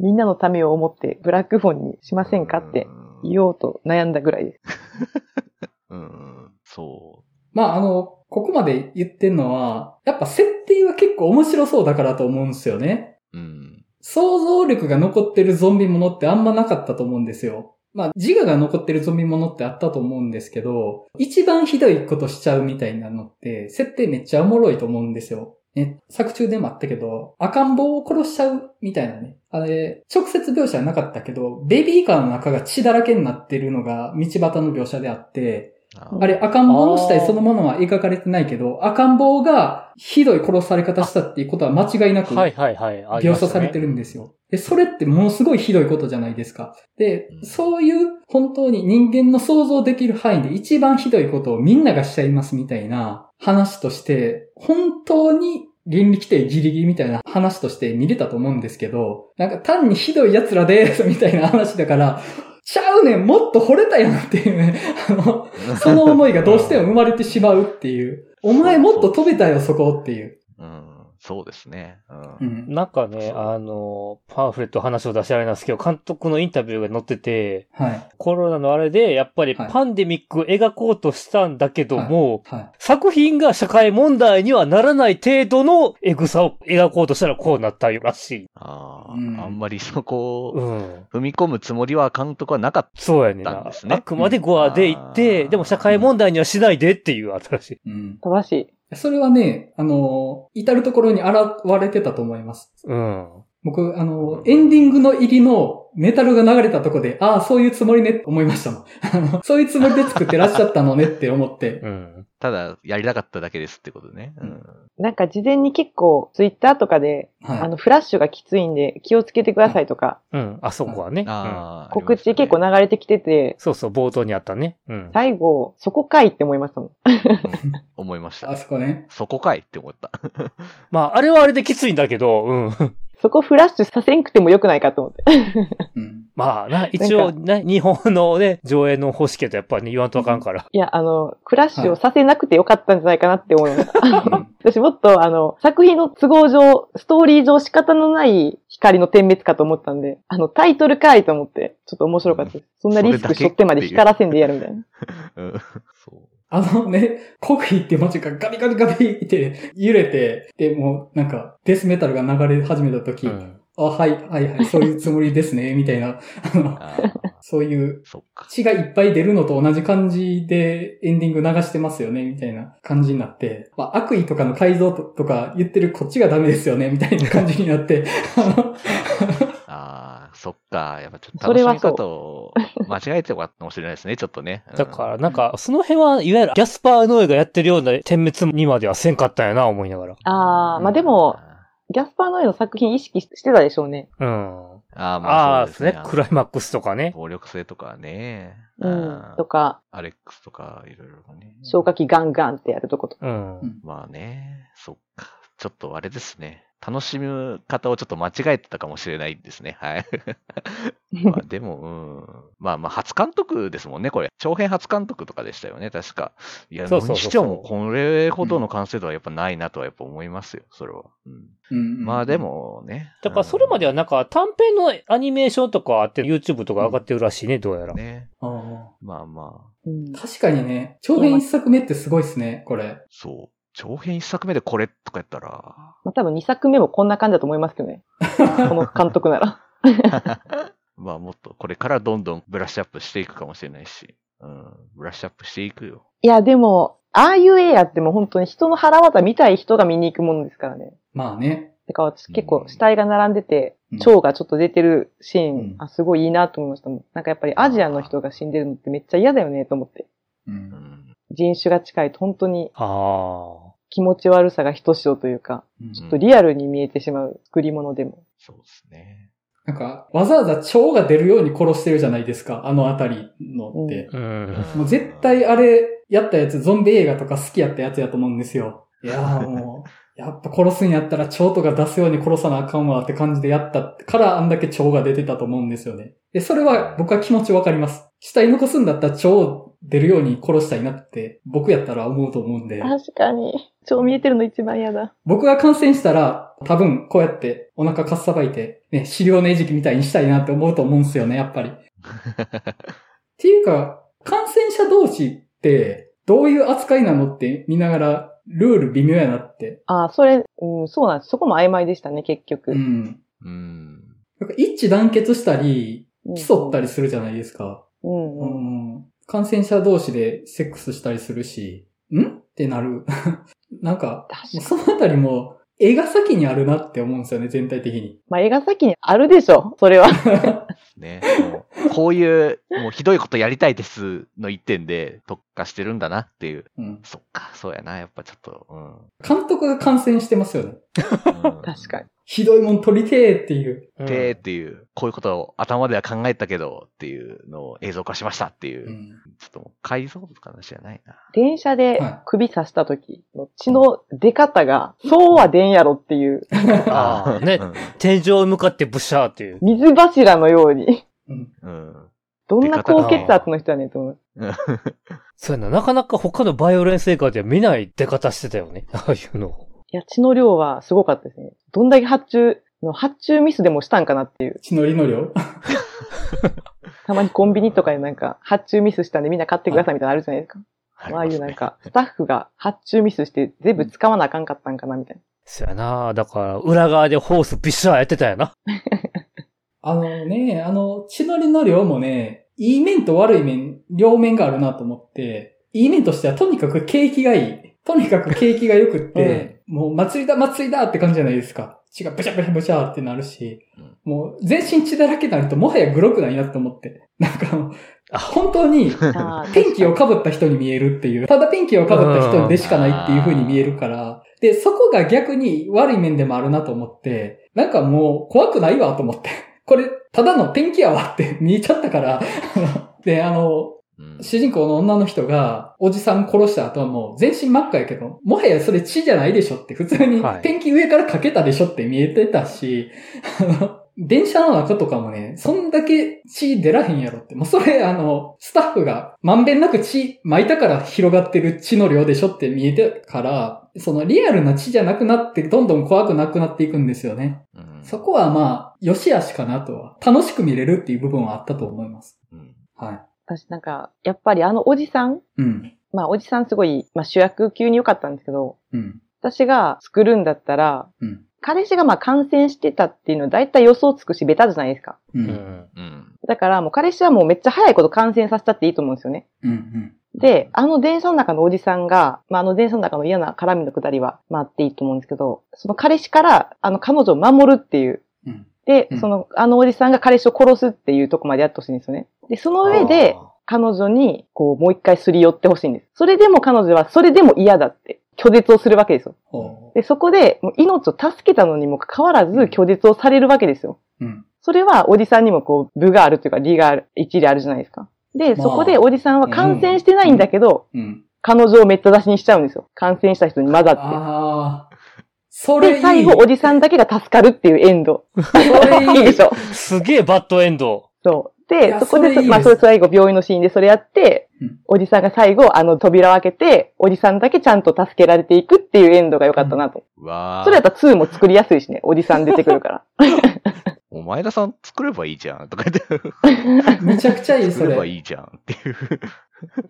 みんなのためを思ってブラックフォンにしませんかって言おうと悩んだぐらいです。うん。うん。そい。まあ、あの、ここまで言ってんのは、やっぱ設定は結構面白そうだからと思うんですよね。う。うん。想像力が残ってるゾンビものってあんまなかったと思うんですよ。まあ、自我が残ってるゾンビものってあったと思うんですけど、一番ひどいことしちゃうみたいなのって、設定めっちゃおもろいと思うんですよ。ね、作中でもあったけど、赤ん坊を殺しちゃうみたいなね。あれ、直接描写はなかったけど、ベビーカーの中が血だらけになってるのが道端の描写であって、ああれ、赤ん坊の死体そのものは描かれてないけど、赤ん坊がひどい殺され方したっていうことは間違いなくはいはいはい。あり描写されてるんですよ。で、それってものすごいひどいことじゃないですか。でう、んそういう本当に人間の想像できる範囲で一番ひどいことをみんながしちゃいますみたいな話として、本当に倫理規定ギリギリみたいな話として見れたと思うんですけど、なんか単にひどい奴らですみたいな話だから、ちゃうねんもっと惚れたやんっていうね、あの、その思いがどうしても生まれてしまうっていう。お前もっと飛べたよそこっていう。うん。そうですね。う。うんん。なんかね、そうあの、パンフレット話を出しあれなんですけど、監督のインタビューが載ってて、はい。コロナのあれで、やっぱりはいパンデミックを描こうとしたんだけども、はい。作品が社会問題にはならない程度のエグさを描こうとしたらこうなったらしい。ああ、うんあんまりそこをうん。踏み込むつもりは監督はなかっそうやねんな。だんですねあくまでゴアで言って、うんでも社会問題にはしないでっていう新しい。うん。正しい。それはね、あの、至るところに現れてたと思います。うん。僕、あの、エンディングの入りのメタルが流れたとこで、ああ、そういうつもりねって思いましたもん。そういうつもりで作ってらっしゃったのねって思って。うん。た。ただ、やりたかっただけですってことね。うん。なんか事前に結構ツイッターとかで、はい。あのフラッシュがきついんで気をつけてくださいとか、うん。あそこはね。うんああ。告知結構流れてきてて、そうそう、冒頭にあったね。うん。最後、そこかいって思いましたもん。うん思いましたあ。そこね。そこかいって思った。まあ、あれはあれできついんだけど、うん。そこフラッシュさせんくてもよくないかと思って。うん。まあな、一応ね、日本のね、上映の方式やとやっぱりね、言わんとあかんから。いや、あの、フラッシュをさせなくてよかったんじゃないかなって思いました。うん 私もっと、あの、作品の都合上、ストーリー上仕方のない光の点滅かと思ったんで、あの、タイトルかいと思って、ちょっと面白かったです。そんなリスク背負ってまで光らせんでやるみたいな。うん。そう。あのね、国費って文字がガビガビガビって揺れて、で、もうなんかデスメタルが流れ始めた時、うん。あ、はい、はい、はい、そういうつもりですね、みたいな、あの、そういう。血がいっぱい出るのと同じ感じでエンディング流してますよね、みたいな感じになって、まあ、悪意とかの改造ととか言ってるこっちがダメですよね、みたいな感じになって、あのああ、そっか。やっぱちょっと楽しみ方を間違えてたかもしれないですね、ちょっとね。うんだから、なんか、その辺は、いわゆるギャスパー・ノエがやってるような点滅にまではせんかったんやな、思いながら。あー、まあでも、、ギャスパーノエの作品意識してたでしょうね。うん。ああ、まああ、でねあそうですすね。。クライマックスとかね。暴力性とかね。うんとか、アレックスとか、いろいろね。消火器ガンガンってやるとことか。うん。まあね、そっか。ちょっとあれですね。楽しむ方をちょっと間違えてたかもしれないですね。はい。まあでも、うん。まあまあ、初監督ですもんね、これ。長編初監督とかでしたよね、確か。いや、そうそうそうにしてもこれほどの完成度はやっぱないなとはやっぱ思いますよ、それは。うん。うんまあで、もね。だから、それまではなんか短編のアニメーションとかあって、YouTube とか上がってるらしいね、どうやら。うんね。ああまあまあ、うん確かにね、長編一作目ってすごいっすね、これ。そう。長編一作目でこれとかやったら、まあ多分2作目もこんな感じだと思いますけどね。この監督なら。まあもっとこれからどんどんブラッシュアップしていくかもしれないし、うん、ブラッシュアップしていくよ。いや、でも、ああいう映画ってもう本当に人の腹渡見たい人が見に行くものですからね。まあね。てか私結構死体が並んでてうん、腸がちょっと出てるシーン、うんあ、すごいいいなと思いましたもん。なんかやっぱりアジアの人が死んでるのってめっちゃ嫌だよねと思って。う。うんん。人種が近いと本当にあ気持ち悪さがひとしおというか、うんちょっとリアルに見えてしまう作り物でも。そうですね。なんか、わざわざ腸が出るように殺してるじゃないですか、あのあたりのって。あ。うん。もう絶対あれやったやつ、ゾンビ映画とか好きやったやつやと思うんですよ。いやーもう、やっぱ殺すんやったら腸とか出すように殺さなあかんわって感じでやったからあんだけ腸が出てたと思うんですよね。で、それは僕は気持ちわかります。死体残すんだったら腸出るように殺したいなって僕やったら思うと思うんで。確かに。超見えてるの一番嫌だ。僕が感染したら、多分こうやってお腹かっさばいて、ね、資料の餌食みたいにしたいなって思うと思うんですよね、やっぱり。っていうか、感染者同士って、どういう扱いなのって見ながら、ルール微妙やなって。あ、それ、うん、そうなんです。そこも曖昧でしたね、結局。うん。うん。なんか一致団結したり、うん競ったりするじゃないですか。うんううん。ん。感染者同士でセックスしたりするし、ん？ってなる。なんか、もうそのあたりも、絵が先にあるなって思うんですよね、全体的に。まあ、映画先にあるでしょ、それは。ね。もうこういう、もうひどいことやりたいですの一点で特化してるんだなっていう。うん。そっか、そうやな。やっぱちょっと、うん。監督が感染してますよね。確確かに。ひどいもん撮りてーっていう。うんで、っていう、こういうことを頭では考えたけどっていうのを映像化しましたっていう、うん。ちょっともう解像度とかの話じゃないな。電車ではい首刺した時の血の出方が、そうは出んやろっていう、ああ、ねうん。天井に向かってブシャーっていう。水柱のように、うん。うん。どんな高血圧の人やねんと思う。そうやな、なかなか他のバイオレンス映画では見ない出方してたよね。ああいうの。いいや、血の量はすごかったですね。どんだけ発注、の発注ミスでもしたんかなっていう。血のりの量？たまにコンビニとかでなんか、発注ミスしたんでみんな買ってくださいみたいなのあるじゃないですか。あああいうなんか、スタッフが発注ミスして全部使わなあかんかったんかなみたいな。そやなだから、裏側でホースビッシャーやってたやな。あのね、あの、血のりの量もね、いい面と悪い面、両面があるなと思って、いい面としてはとにかく景気がいい。とにかく景気が良くって、もう祭りだ祭りだって感じじゃないですか。血がブシャブシャブシャってなるし、もう全身血だらけになるともはやグロくないなと思って。なんか本当にペンキを被った人に見えるっていう。ただペンキを被った人でしかないっていう風に見えるから。で、そこが逆に悪い面でもあるなと思って、なんかもう怖くないわと思って。これ、ただのペンキやわって見えちゃったから。で、あの、うん主人公の女の人が、おじさん殺した後はもう全身真っ赤やけど、もはやそれ血じゃないでしょって、普通にはいペンキ上からかけたでしょって見えてたし、あの、電車の中とかもね、そんだけ血出らへんやろって。もうそれ、あの、スタッフがまんべんなく血巻いたから広がってる血の量でしょって見えてから、そのリアルな血じゃなくなって、どんどん怖くなくなっていくんですよね。うんそこはまあ、良し悪しかなとは。楽しく見れるっていう部分はあったと思います。うんは私なんか、やっぱりあのおじさん、い。うん。まあおじさんすごい、まあ主役級に良かったんですけど、うん。私が作るんだったら、うん。彼氏がまあ感染してたっていうのは大体予想つくしベタじゃないですか。う。うんん。うんだからもう彼氏はもうめっちゃ早いこと感染させたっていいと思うんですよね。うん。うん。で、あの電車の中のおじさんが、まあ、あの電車の中の嫌な絡みのくだりは、まあ、あっていいと思うんですけど、その彼氏から、あの彼女を守るっていう。うん。でうん、その、あのおじさんが彼氏を殺すっていうとこまでやってほしいんですよね。で、その上で、彼女に、こう、もう一回すり寄ってほしいんです。それでも彼女は、それでも嫌だって、拒絶をするわけですよ。ほで、そこで、命を助けたのにもかかわらず拒絶をされるわけですよ。う。うん。それはおじさんにもこう、部があるというか、理がある、一理あるじゃないですか。で、まあそこでおじさんは感染してないんだけど、うん。彼女をめった出しにしちゃうんですよ。感染した人に混ざっああ。そて。れいい。で、最後おじさんだけが助かるっていうエンド。それいい。いいでしょ。すげえバッドエンド。そう。いで、やそこで、まあ、それ最後病院のシーンでそれやって、うんおじさんが最後、あの扉を開けて、おじさんだけちゃんと助けられていくっていうエンドが良かったなと。うわーそれやったら2も作りやすいしね、おじさん出てくるから。お前田さん作ればいいじゃんとか言って、めちゃくちゃいい、そ作ればれ。いいじゃんっていう。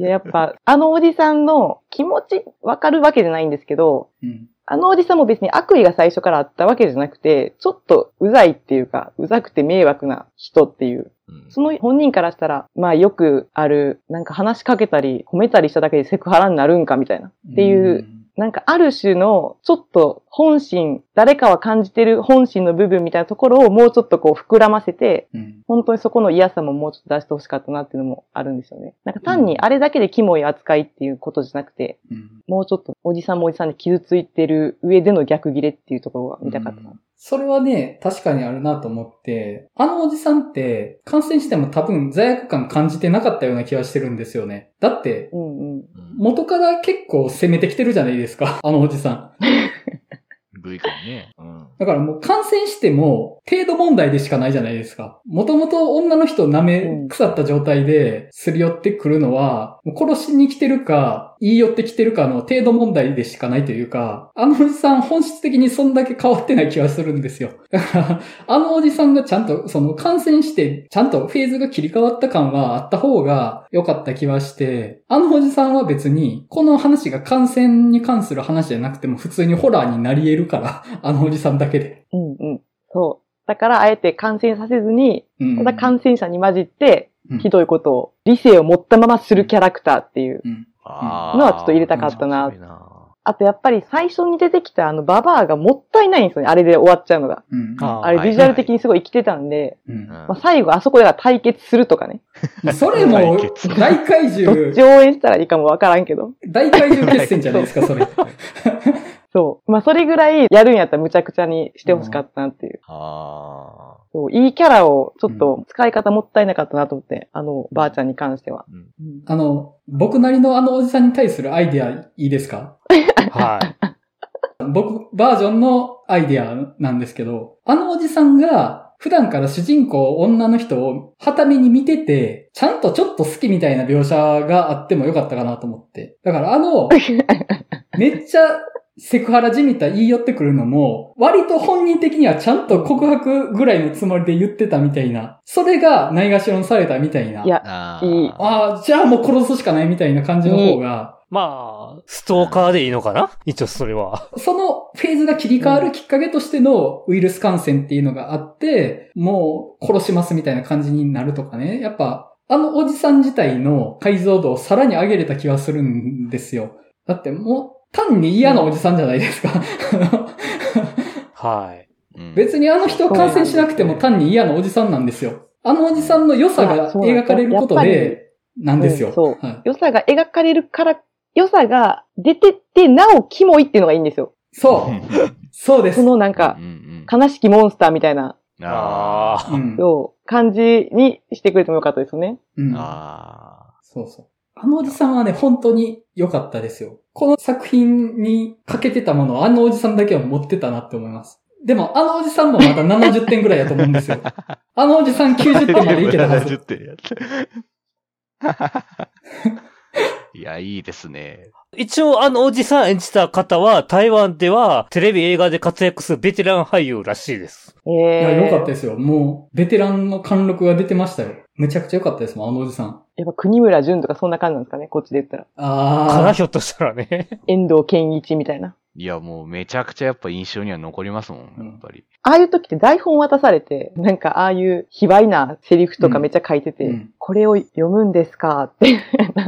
いや、やっぱ、あのおじさんの気持ちわかるわけじゃないんですけど、うん。あのおじさんも別に悪意が最初からあったわけじゃなくて、ちょっとうざいっていうか、うざくて迷惑な人っていう。うんその本人からしたら、まあよくある、なんか話しかけたり、褒めたりしただけでセクハラになるんかみたいな。っていう、なんかある種の、ちょっと本心、誰かは感じてる本心の部分みたいなところをもうちょっとこう膨らませて、うん。うん。本当にそこの嫌さももうちょっと出してほしかったなっていうのもあるんですよね。なんか単にあれだけでキモい扱いっていうことじゃなくて、うん。もうちょっとおじさんもおじさんで傷ついてる上での逆ギレっていうところが見たかったな。それはね、確かにあるなと思って、あのおじさんって感染しても多分罪悪感感じてなかったような気がしてるんですよね。だって、うんうん。うん元から結構攻めてきてるじゃないですか、あのおじさん。ルイ君ね。うん。だからもう感染しても程度問題でしかないじゃないですか。もともと女の人舐め腐った状態ですり寄ってくるのは、もう殺しに来てるか、言い寄ってきてるかの程度問題でしかないというか、あのおじさん本質的にそんだけ変わってない気がするんですよ。だから、あのおじさんがちゃんとその感染して、ちゃんとフェーズが切り替わった感はあった方が良かった気はして、あのおじさんは別に、この話が感染に関する話じゃなくても普通にホラーになり得るから、あのおじさんだけで。うんうん。そう。だから、あえて感染させずに、うんただ感染者に混じってうん、ひどいことを、理性を持ったままするキャラクターっていう。のはちょっと入れたかったなあとやっぱり最初に出てきたあのババアがもったいないんですよね。あれで終わっちゃうのが。うん。ああれビジュアル的にすごい生きてたんで、まあ、最後あそこでは対決するとかね。それも大怪どっ獣ち、を応援したらいいかもわからんけど。大怪獣決戦じゃないですか、それ。そう。まあそれぐらいやるんやったらむちゃくちゃにしてほしかったなっていう。あそう。いいキャラをちょっと使い方もったいなかったなと思って、あのばあちゃんに関しては。ーうんうんあの、僕なりのあのおじさんに対するアイデアいいですか？はい。僕バージョンのアイデアなんですけど、あのおじさんが普段から主人公女の人を旗目に見てて、ちゃんとちょっと好きみたいな描写があってもよかったかなと思って。だからあの、めっちゃセクハラじみた言い寄ってくるのも、割と本人的にはちゃんと告白ぐらいのつもりで言ってたみたいな。それがないがしろにされたみたいな。いやあいいああ、じゃあもう殺すしかないみたいな感じの方が、まあ、ストーカーでいいのかな？一応それは。そのフェーズが切り替わるきっかけとしてのウイルス感染っていうのがあって、もう殺しますみたいな感じになるとかね。やっぱ、あのおじさん自体の解像度をさらに上げれた気はするんですよ。だってもう単に嫌なおじさんじゃないですか。はい。うん別にあの人感染しなくても単に嫌なおじさんなんですよ。あのおじさんの良さが描かれることで、なんですよ。うんそうはい良さが描かれるから、良さが出てって、なおキモいっていうのがいいんですよ。そう。そうですそ。のなんかう、ん悲しきモンスターみたいな、うん、ああ。そう、感じにしてくれてもよかったですよね。うんあ。あそうそう。あのおじさんはね、本当に良かったですよ。この作品に欠けてたものをあのおじさんだけは持ってたなって思います。でも、あのおじさんもまだ70点ぐらいだと思うんですよ。あのおじさん90点までいけたはず。70点やった。いや、いいですね。一応あのおじさん演じた方は台湾ではテレビ映画で活躍するベテラン俳優らしいです。えいや、え良かったですよ。もう、ベテランの貫禄が出てましたよ。めちゃくちゃ良かったですもん、あのおじさん。やっぱ国村淳とかそんな感じなんですかね、こっちで言ったら。あからひょっとしたらね。遠藤健一みたいな。いや、もうめちゃくちゃやっぱ印象には残りますもん、やっぱり。ああいう時って台本渡されて、なんかああいう卑猥なセリフとかめっちゃ書いてて、うんこれを読むんですかって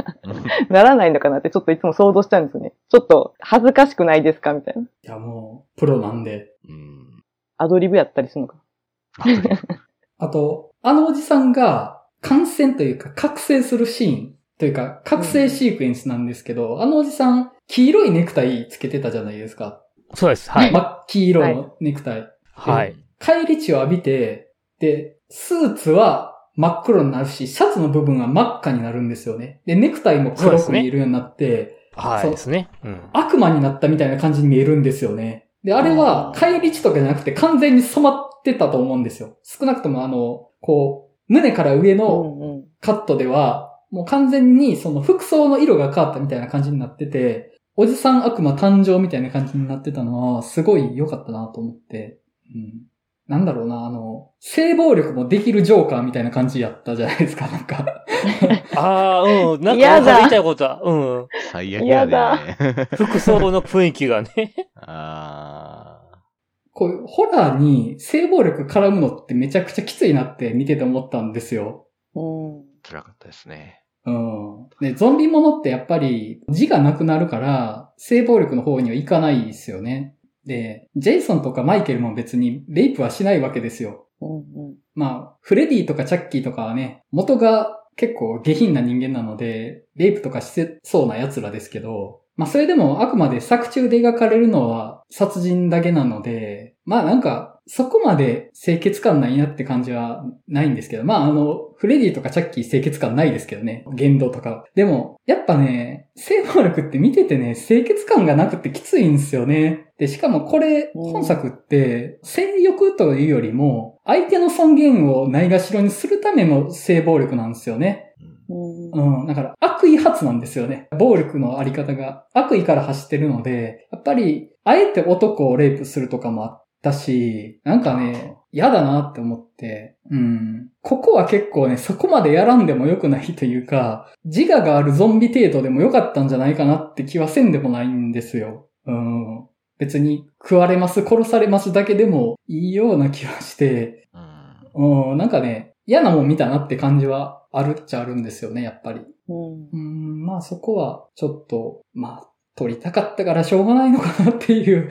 ならないのかなってちょっといつも想像しちゃうんですよね。ちょっと恥ずかしくないですかみたいな。いや、もう、プロなんで。うん。アドリブやったりするのか あと、あのおじさんが感染というか覚醒するシーンというか覚醒シークエンスなんですけど、あのおじさん黄色いネクタイつけてたじゃないですか。そうです。はい。真っ黄色のネクタイ。はい。帰り血を浴びて、で、スーツは真っ黒になるし、シャツの部分は真っ赤になるんですよね。で、ネクタイも黒く見えるようになって、そうはいですね。うん。悪魔になったみたいな感じに見えるんですよね。で、あれは、帰り血とかじゃなくて完全に染まってたと思うんですよ。少なくともあの、こう、胸から上うの。カットでは、もう完全にその服装の色が変わったみたいな感じになってて、おじさん悪魔誕生みたいな感じになってたのは、すごい良かったなと思って、うん。なんだろうな、あの、性暴力もできるジョーカーみたいな感じやったじゃないですか、なんか。ああ、うん。なんか言いたいことは、うん。最悪やね。服装の雰囲気がね。ああ。こうホラーに性暴力絡むのってめちゃくちゃきついなって見てて思ったんですよ。うん。辛かったですね。うん。で、ゾンビものってやっぱり字がなくなるから、性暴力の方には行かないですよね。で、ジェイソンとかマイケルも別にレイプはしないわけですよ。うんうん。まあ、フレディとかチャッキーとかはね、元が結構下品な人間なので、レイプとかしてそうな奴らですけど、まあそれでもあくまで作中で描かれるのは殺人だけなので、まあなんか、そこまで清潔感ないなって感じはないんですけど、まああの、フレディとかチャッキー清潔感ないですけどね、言動とか。でも、やっぱね、性暴力って見ててね、清潔感がなくてきついんですよね。で、しかもこれ、うん本作って、性欲というよりも、相手の尊厳をないがしろにするための性暴力なんですよね。うん。だから、悪意発なんですよね。暴力のあり方が悪意から走ってるので、やっぱり、あえて男をレイプするとかもあったし、なんかね、嫌だなって思って、うん。ここは結構ね、そこまでやらんでもよくないというか、自我があるゾンビ程度でもよかったんじゃないかなって気はせんでもないんですよ。うん。別に食われます、殺されますだけでもいいような気はして、うんうん、なんかね、嫌なもん見たなって感じはあるっちゃあるんですよね、やっぱり。うんうん、まあそこはちょっと、まあ、撮りたかったからしょうがないのかなっていう。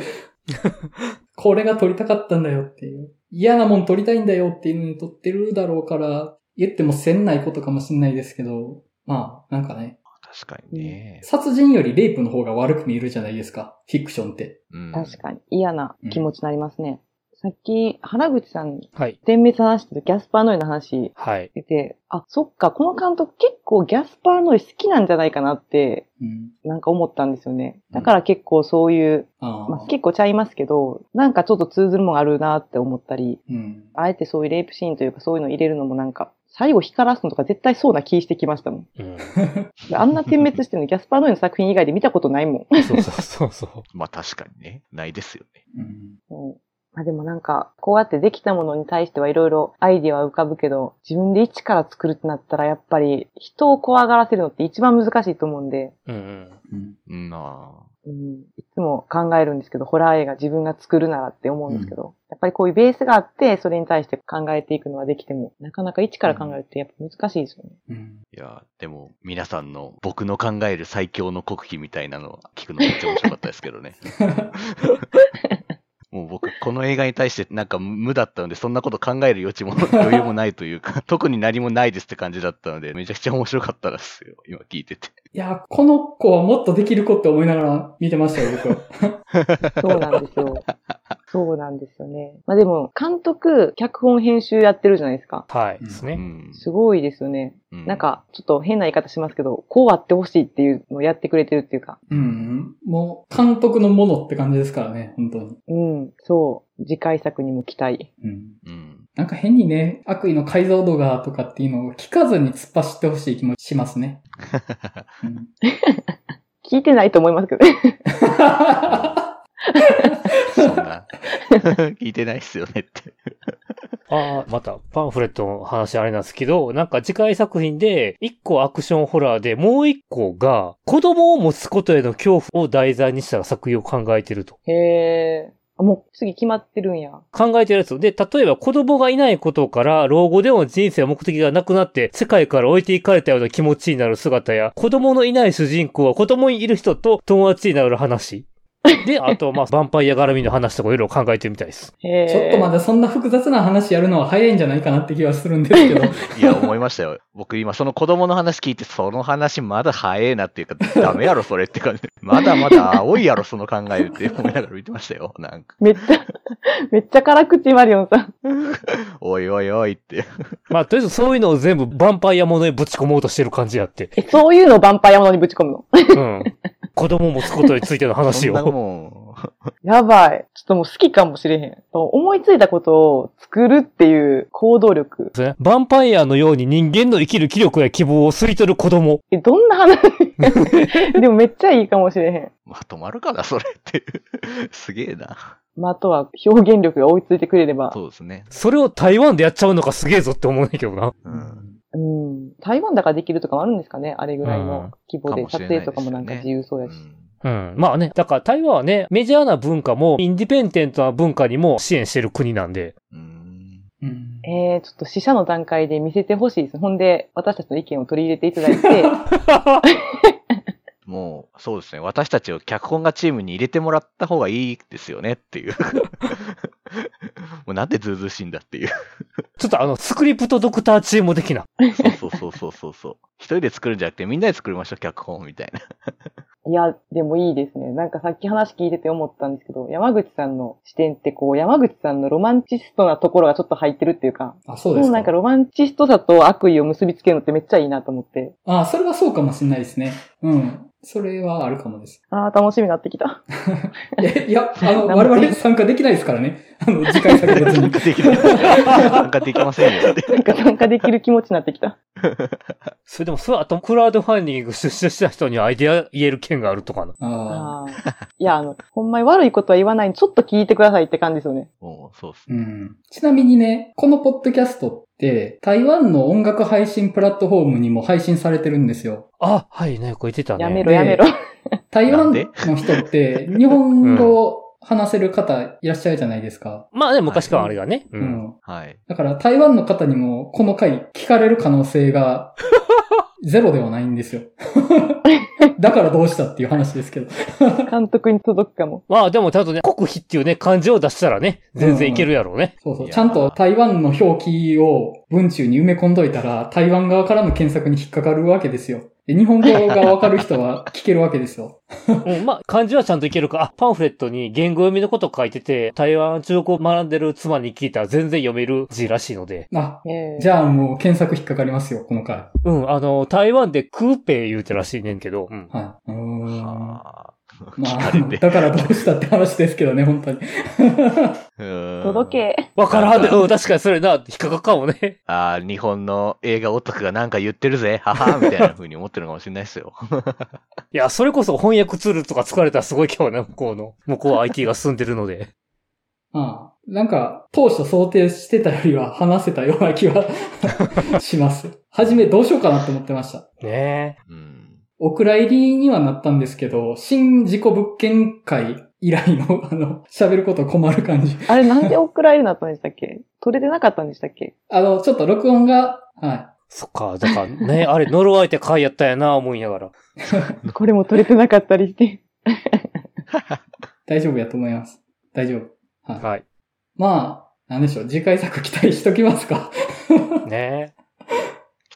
これが撮りたかったんだよっていう。嫌なもん撮りたいんだよっていうのに撮ってるだろうから、言ってもせんないことかもしんないですけど、まあ、なんかね、確かにね。殺人よりレイプの方が悪く見えるじゃないですか、フィクションって。うん確かに嫌な気持ちになりますね。さっき、原口さん、はい。点滅話しててギャスパーノイの話はい。出て、あ、そっか、この監督結構ギャスパーノイ好きなんじゃないかなって、うん。なんか思ったんですよね。だから結構そういう、ああ。まあ、結構ちゃいますけど、なんかちょっと通ずるものがあるなって思ったり、うん。あえてそういうレイプシーンというかそういうの入れるのもなんか最後光らすのとか絶対そうな気してきましたもん。うん。あんな点滅してるのギャスパーノイの作品以外で見たことないもん。そうそうそうそう。まあ確かにね。ないですよね。うんうんまあでもなんか、こうやってできたものに対してはいろいろアイディアは浮かぶけど、自分で一から作るってなったらやっぱり人を怖がらせるのって一番難しいと思うんで、うんうん。うんうん、なうん、いつも考えるんですけど、ホラー映画自分が作るならって思うんですけど、やっぱりこういうベースがあって、それに対して考えていくのはできても、なかなか一から考えるってやっぱ難しいですよね。うんいや、でも、皆さんの僕の考える最強の国旗みたいなのを聞くのめっちゃ面白かったですけどね。もう僕、この映画に対してなんか無だったので、そんなこと考える余地も余裕もないというか、特に何もないですって感じだったので、めちゃくちゃ面白かったですよ、今聞いてて。いや、この子はもっとできる子って思いながら見てましたよ、僕は。そうなんですよ。そうなんですよね。まあでも、監督、脚本編集やってるじゃないですか。はい。ですね。うん。すごいですよね。うなん、か、ちょっと変な言い方しますけど、こうあってほしいっていうのをやってくれてるっていうか、うん。もう、監督のものって感じですからね、本当に。うん、そう、次回作にも期待。うん。うん。なんか変にね、悪意の解像度がとかっていうのを聞かずに突っ走ってほしい気もしますね。うん聞いてないと思いますけどね。そんな、聞いてないっすよねって。ああ、また、パンフレットの話あれなんですけど、なんか次回作品で、一個アクションホラーで、もう一個が、子供を持つことへの恐怖を題材にした作品を考えてると。へえ。あ、もう次決まってるんや。考えてるやつ。で、例えば子供がいないことから、老後での人生目的がなくなって、世界から置いていかれたような気持ちになる姿や、子供のいない主人公は子供にいる人と友達になる話。で、あと、まあ、ヴァンパイア絡みの話とかいろいろ考えてみたいです。ちょっとまだそんな複雑な話やるのは早いんじゃないかなって気はするんですけど。いや、思いましたよ。僕今その子供の話聞いて、その話まだ早えなっていうか、ダメやろ、それって感じ。まだまだ青いやろ、その考えって思いながら見てましたよ。なんか、めっちゃ、めっちゃ辛口マリオンさん。おいおいおいって。まあ、とりあえずそういうのを全部ヴァンパイアものにぶち込もうとしてる感じやって。え、そういうのをヴァンパイアものにぶち込むの？うん。子供を持つことについての話そんなを。も やばい。ちょっともう好きかもしれへん。思いついたことを作るっていう行動力。ですねヴァンパイアのように人間の生きる気力や希望を吸い取る子供。え、どんな話？でもめっちゃいいかもしれへん。う、まとまるかな、それって。すげえな。まあ、あとは表現力が追いついてくれれば。そうですね。それを台湾でやっちゃうのがすげえぞって思うねんけどな。うん。うん。台湾だからできるとかもあるんですかね？あれぐらいの規模で。撮影とかもなんか自由そうやし。うん。まあね、だから台湾はね、メジャーな文化も、インディペンデントな文化にも支援してる国なんで。うん。うんえー、ちょっと死者の段階で見せてほしいです。ほんで、私たちの意見を取り入れていただいて、もう、そうですね。私たちを脚本がチームに入れてもらった方がいいですよねっていう。もうなんでズうずうしいんだっていう。ちょっとあの、スクリプトドクターチーム的な。そうそうそうそうそうそう。一人で作るんじゃなくてみんなで作りましょう、脚本みたいな。いや、でもいいですね。なんかさっき話聞いてて思ったんですけど、山口さんの視点ってこう、山口さんのロマンチストなところがちょっと入ってるっていうか、あ、そうですか。もうなんかロマンチストさと悪意を結びつけるのってめっちゃいいなと思って。あ、それはそうかもしれないですね。うん。それはあるかもです。ああ、楽しみになってきた。いや、いや、あの、我々参加できないですからね。あの、次回作別に。参加できない。参加できませんよ。なんか参加できる気持ちになってきた。それでも、それあと、クラウドファンディング出資した人にアイデア言える権があるとかな。ああ。いや、あの、ほんまに悪いことは言わないにちょっと聞いてくださいって感じですよね。もう、そうっすね。うん。ちなみにね、このポッドキャストって、台湾の音楽配信プラットフォームにも配信されてるんですよ。あ、はいね、これ言ってたね。やめろやめろ。台湾の人って、日本語話せる方いらっしゃるじゃないですか。まあね、昔からあれがね。う。うんん。はい。だから台湾の方にもこの回聞かれる可能性が ゼロではないんですよ。だからどうしたっていう話ですけど。監督に届くかも。まあでもちゃんとね、国費っていうね、漢字を出したらね、全然いけるやろうね。そうそう。いやーちゃんと台湾の表記を文中に埋め込んどいたら、台湾側からの検索に引っかかるわけですよ。で日本語がわかる人は聞けるわけですよ。うん、まあ、漢字はちゃんといけるか。あ、パンフレットに言語読みのこと書いてて、台湾中国を学んでる妻に聞いたら全然読める字らしいので。あ、ええじゃあもう検索引っかかりますよ、この回。うん、あの、台湾でクーペー言うてらしいねんけど。うん。はい。うーんはあまあ。だからどうしたって話ですけどね、本当に。うん届け。わからんで、うん、確かにそれな、引っかかっかもね。ああ、日本の映画オタクがなんか言ってるぜ、ははみたいな風に思ってるのかもしれないですよ。いや、それこそ翻訳ツールとか使われたらすごいけどね、向こうの。向こうは IT が進んでるので。ああなんか、当初想定してたよりは話せたような気は します。はじめどうしようかなって思ってました。ねうん。お蔵入りにはなったんですけど、新事故物件会以来の、あの、喋ること困る感じ。あれなんでお蔵入りになったんでしたっけ？取れてなかったんでしたっけ？あの、ちょっと録音が、はそっか、だからね、あれ呪われて回やったんやな、思いながら。これも取れてなかったりして。い。大丈夫やと思います。大丈夫。はい。はい。まあ、なんでしょう。次回作期待しときますか。ね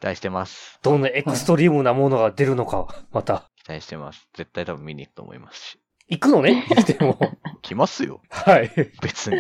期待してます。どんなエクストリームなものが出るのか、また。期待してます。絶対多分見に行くと思いますし。行くのね？言っても。来ますよ。はい。別に。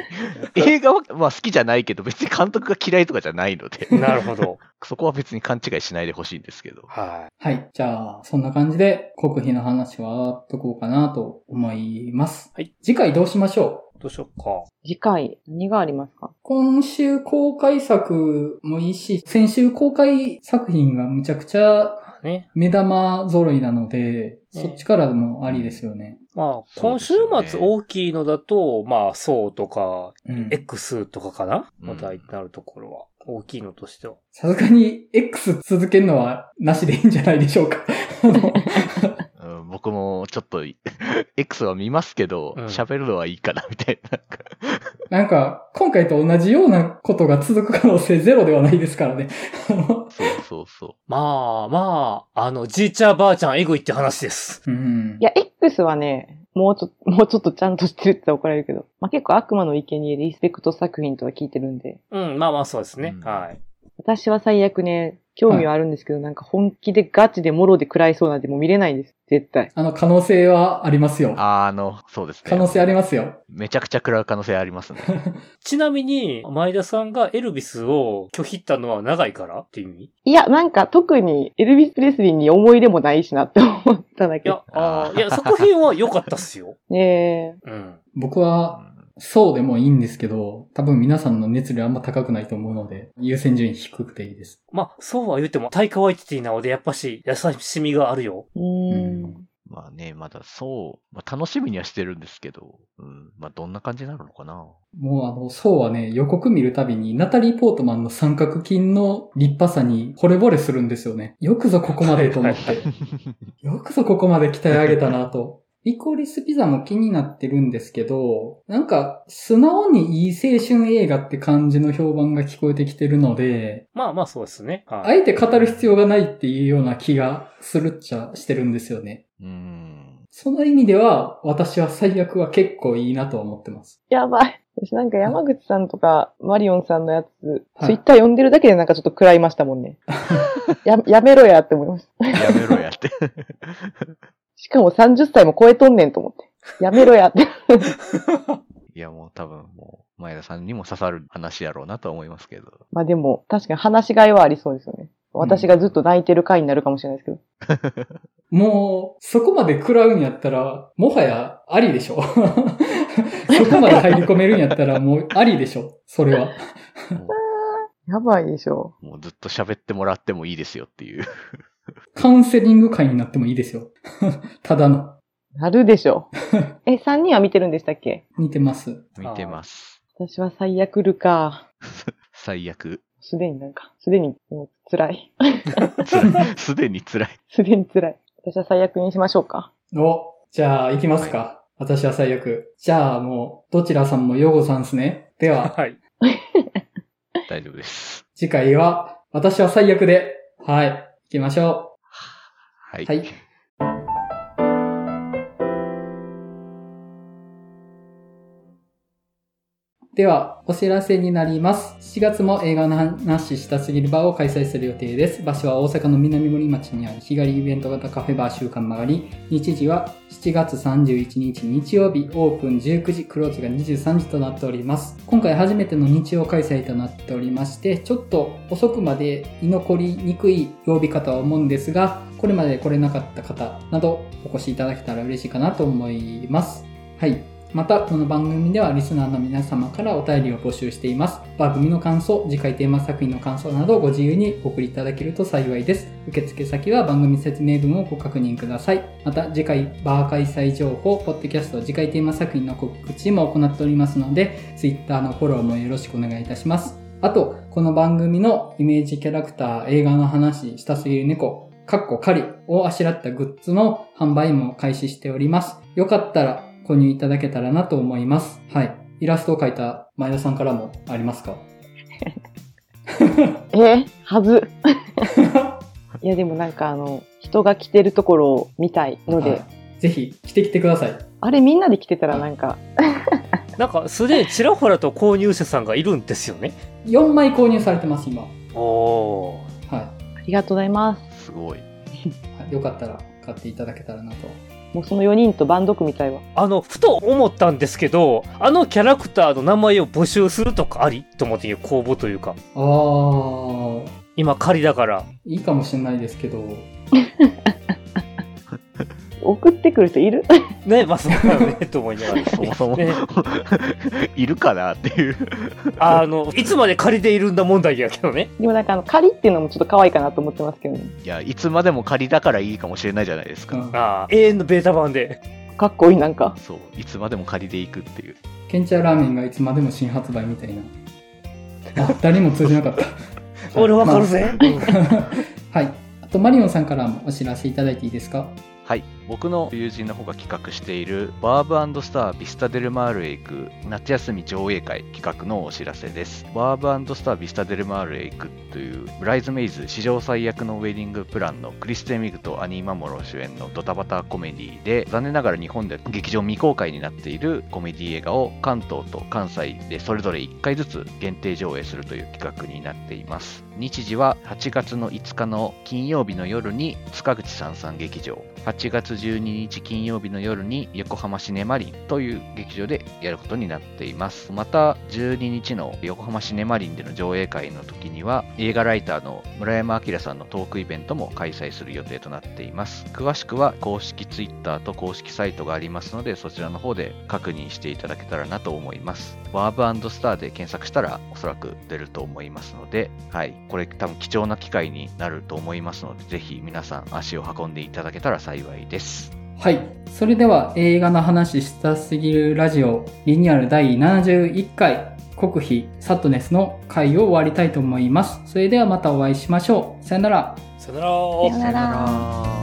映画は、まあ好きじゃないけど、別に監督が嫌いとかじゃないので、なるほど。そこは別に勘違いしないでほしいんですけど。ははい。じゃあ、そんな感じで、国費の話はとこうかなと思います。はい。次回どうしましょう？い。どうしよっか。次回、何がありますか？今週公開作もいいし、先週公開作品がむちゃくちゃね。目玉揃いなので、ねそっちからでもありですよね。まあ、今週末大きいのだと、まあ、そうとか、うん。X とかかな？うんまたなるところは。大きいのとしては。さすがに X 続けるのはなしでいいんじゃないでしょうか。うん、僕もちょっと、X は見ますけど、うん喋、るのはいいかな、みたいな。なんか、今回と同じようなことが続く可能性ゼロではないですからね。そうそうそ まあまあ、あの、じいちゃんばあちゃんエグいって話です。うんい。や、X はね、もうちょっと、もうちょっとちゃんとしてるって言ったら怒られるけど、まあ、結構悪魔の生贄リスペクト作品とは聞いてるんで、うん、まあまあそうですね。うんはい。私は最悪ね、興味はあるんですけど、なんか本気でガチでもろで食らいそうなんでもう見れないんです。絶対。あの、可能性はありますよう。。ああの、そうですね。可能性ありますよ。めちゃくちゃ食らう可能性ありますね。ちなみに、前田さんがエルビスを拒否ったのは長いから？っていう意味？いや、なんか特にエルビス・プレスリーに思い入れもないしなって思っただけ。いや、あーいや、作品は良かったっすよ。ねえ。うん。僕は、そうでもいいんですけど、多分皆さんの熱量あんま高くないと思うので、優先順位低くていいです。まあ、そうは言っても、タイカワイティティなので、やっぱし、優しみがあるよ。うーん。まあね、まだそう、まあ楽しみにはしてるんですけど、うん、まあどんな感じになるのかな。もうあの、そうはね、予告見るたびに、ナタリー・ポートマンの三角筋の立派さに惚れ惚れするんですよね。よくぞここまでと思って。よくぞここまで鍛え上げたなと。リコリスピザも気になってるんですけど、なんか、素直にいい青春映画って感じの評判が聞こえてきてるので、まあまあそうですね。はい。あえて語る必要がないっていうような気がするっちゃしてるんですよね。うん。その意味では、私は最悪は結構いいなと思ってます。やばい。私なんか山口さんとかマリオンさんのやつ、はいツイッター読んでるだけでなんかちょっと食らいましたもんね。や、やめろやって思いました。やめろやって。しかも30歳も超えとんねんと思って。やめろやって。いやもう多分もう、前田さんにも刺さる話やろうなとは思いますけど。まあでも、確かに話しがいはありそうですよね。私がずっと泣いてる回になるかもしれないですけど。もう、そこまで食らうんやったら、もはやありでしょ。そこまで入り込めるんやったら、もうありでしょ。それは。やばいでしょ。もうずっと喋ってもらってもいいですよっていう。カウンセリング会になってもいいですよ。ただの。なるでしょ。え、3人は見てるんでしたっけ？似てます。見てます。私は最悪るか。最悪。すでになんか、すでにもう辛い。辛いすでに辛い。すでに辛い。私は最悪にしましょうか。お、じゃあ行きますか。私は最悪。じゃあもう、どちらさんもヨゴさんですね。では、はい。大丈夫です。次回は、私は最悪で、はい、行きましょはい。う。はい。では、お知らせになります。7月も映画の話したすぎるバーを開催する予定です。場所は大阪の南森町にある日帰りイベント型カフェバー週間曲がり。日時は7月31日日曜日、オープン19時、クローズが23時となっております。今回初めての日曜開催となっておりまして、ちょっと遅くまで居残りにくい曜日かとは思うんですが、これまで来れなかった方などお越しいただけたら嬉しいかなと思います。はい。また、この番組ではリスナーの皆様からお便りを募集しています。番組の感想、次回テーマ作品の感想などご自由にお送りいただけると幸いです。受付先は番組説明文をご確認ください。また、次回バー開催情報、ポッドキャスト、次回テーマ作品の告知も行っておりますので、Twitter のフォローもよろしくお願いいたします。あと、この番組のイメージキャラクター、映画の話、したすぎる猫、かっこ仮をあしらったグッズの販売も開始しております。よかったら購入いただけたらなと思います。はい。イラストを描いた前田さんからもありますか？えはず。いやでもなんかあの、人が着てるところを見たいので、はいぜひ着てきてください。あれみんなで着てたらなんか、なんか、すでにちらほらと購入者さんがいるんですよね。4枚購入されてます、今。おー。はい。ありがとうございます。すごい。はいよかったら買っていただけたらなと。もうその4人とバンド組みたいわ。あの、ふと思ったんですけど、あのキャラクターの名前を募集するとかありと思って公募というか。あー、今仮だから。いいかもしれないですけど、送ってくる人いる？ね、まあそうだよね、と思いながら。そもそもね、いるかなっていう。あの、いつまで仮でいるんだ問題やけどね。でもなんかあの、仮っていうのもちょっと可愛いかなと思ってますけどね。いや、いつまでも仮だからいいかもしれないじゃないですか。うん。ああ、永遠のベータ版で。かっこいいなんか。そう。いつまでも仮でいくっていう。ケンチャーラーメンがいつまでも新発売みたいな。あ、誰も通じなかった。俺わかるぜ。はい。あと、マリオンさんからもお知らせいただいていいですか？はい。僕の友人の方が企画しているバーブスタービスタデルマールへ行く夏休み上映会企画のお知らせです。バーブスタービスタデルマールへ行くというブライズメイズ史上最悪のウェディングプランのクリステン・ミグとアニー・マモロ主演のドタバタコメディで残念ながら日本で劇場未公開になっているコメディ映画を関東と関西でそれぞれ1回ずつ限定上映するという企画になっています。日時は8月の5日の金曜日の夜に塚口さんさん劇場8月12日金曜日の夜に横浜シネマリンという劇場でやることになっています。また12日の横浜シネマリンでの上映会の時には映画ライターの村山明さんのトークイベントも開催する予定となっています。詳しくは公式 Twitter と公式サイトがありますのでそちらの方で確認していただけたらなと思います。ワーブスターで検索したらおそらく出ると思いますのではい。これ多分貴重な機会になると思いますのでぜひ皆さん足を運んでいただけたら幸いです。はい。それでは映画の話したすぎるラジオリニューアル第71回国費サットネスの回を終わりたいと思います。それではまたお会いしましょう。さよなら。さよなら。さよならら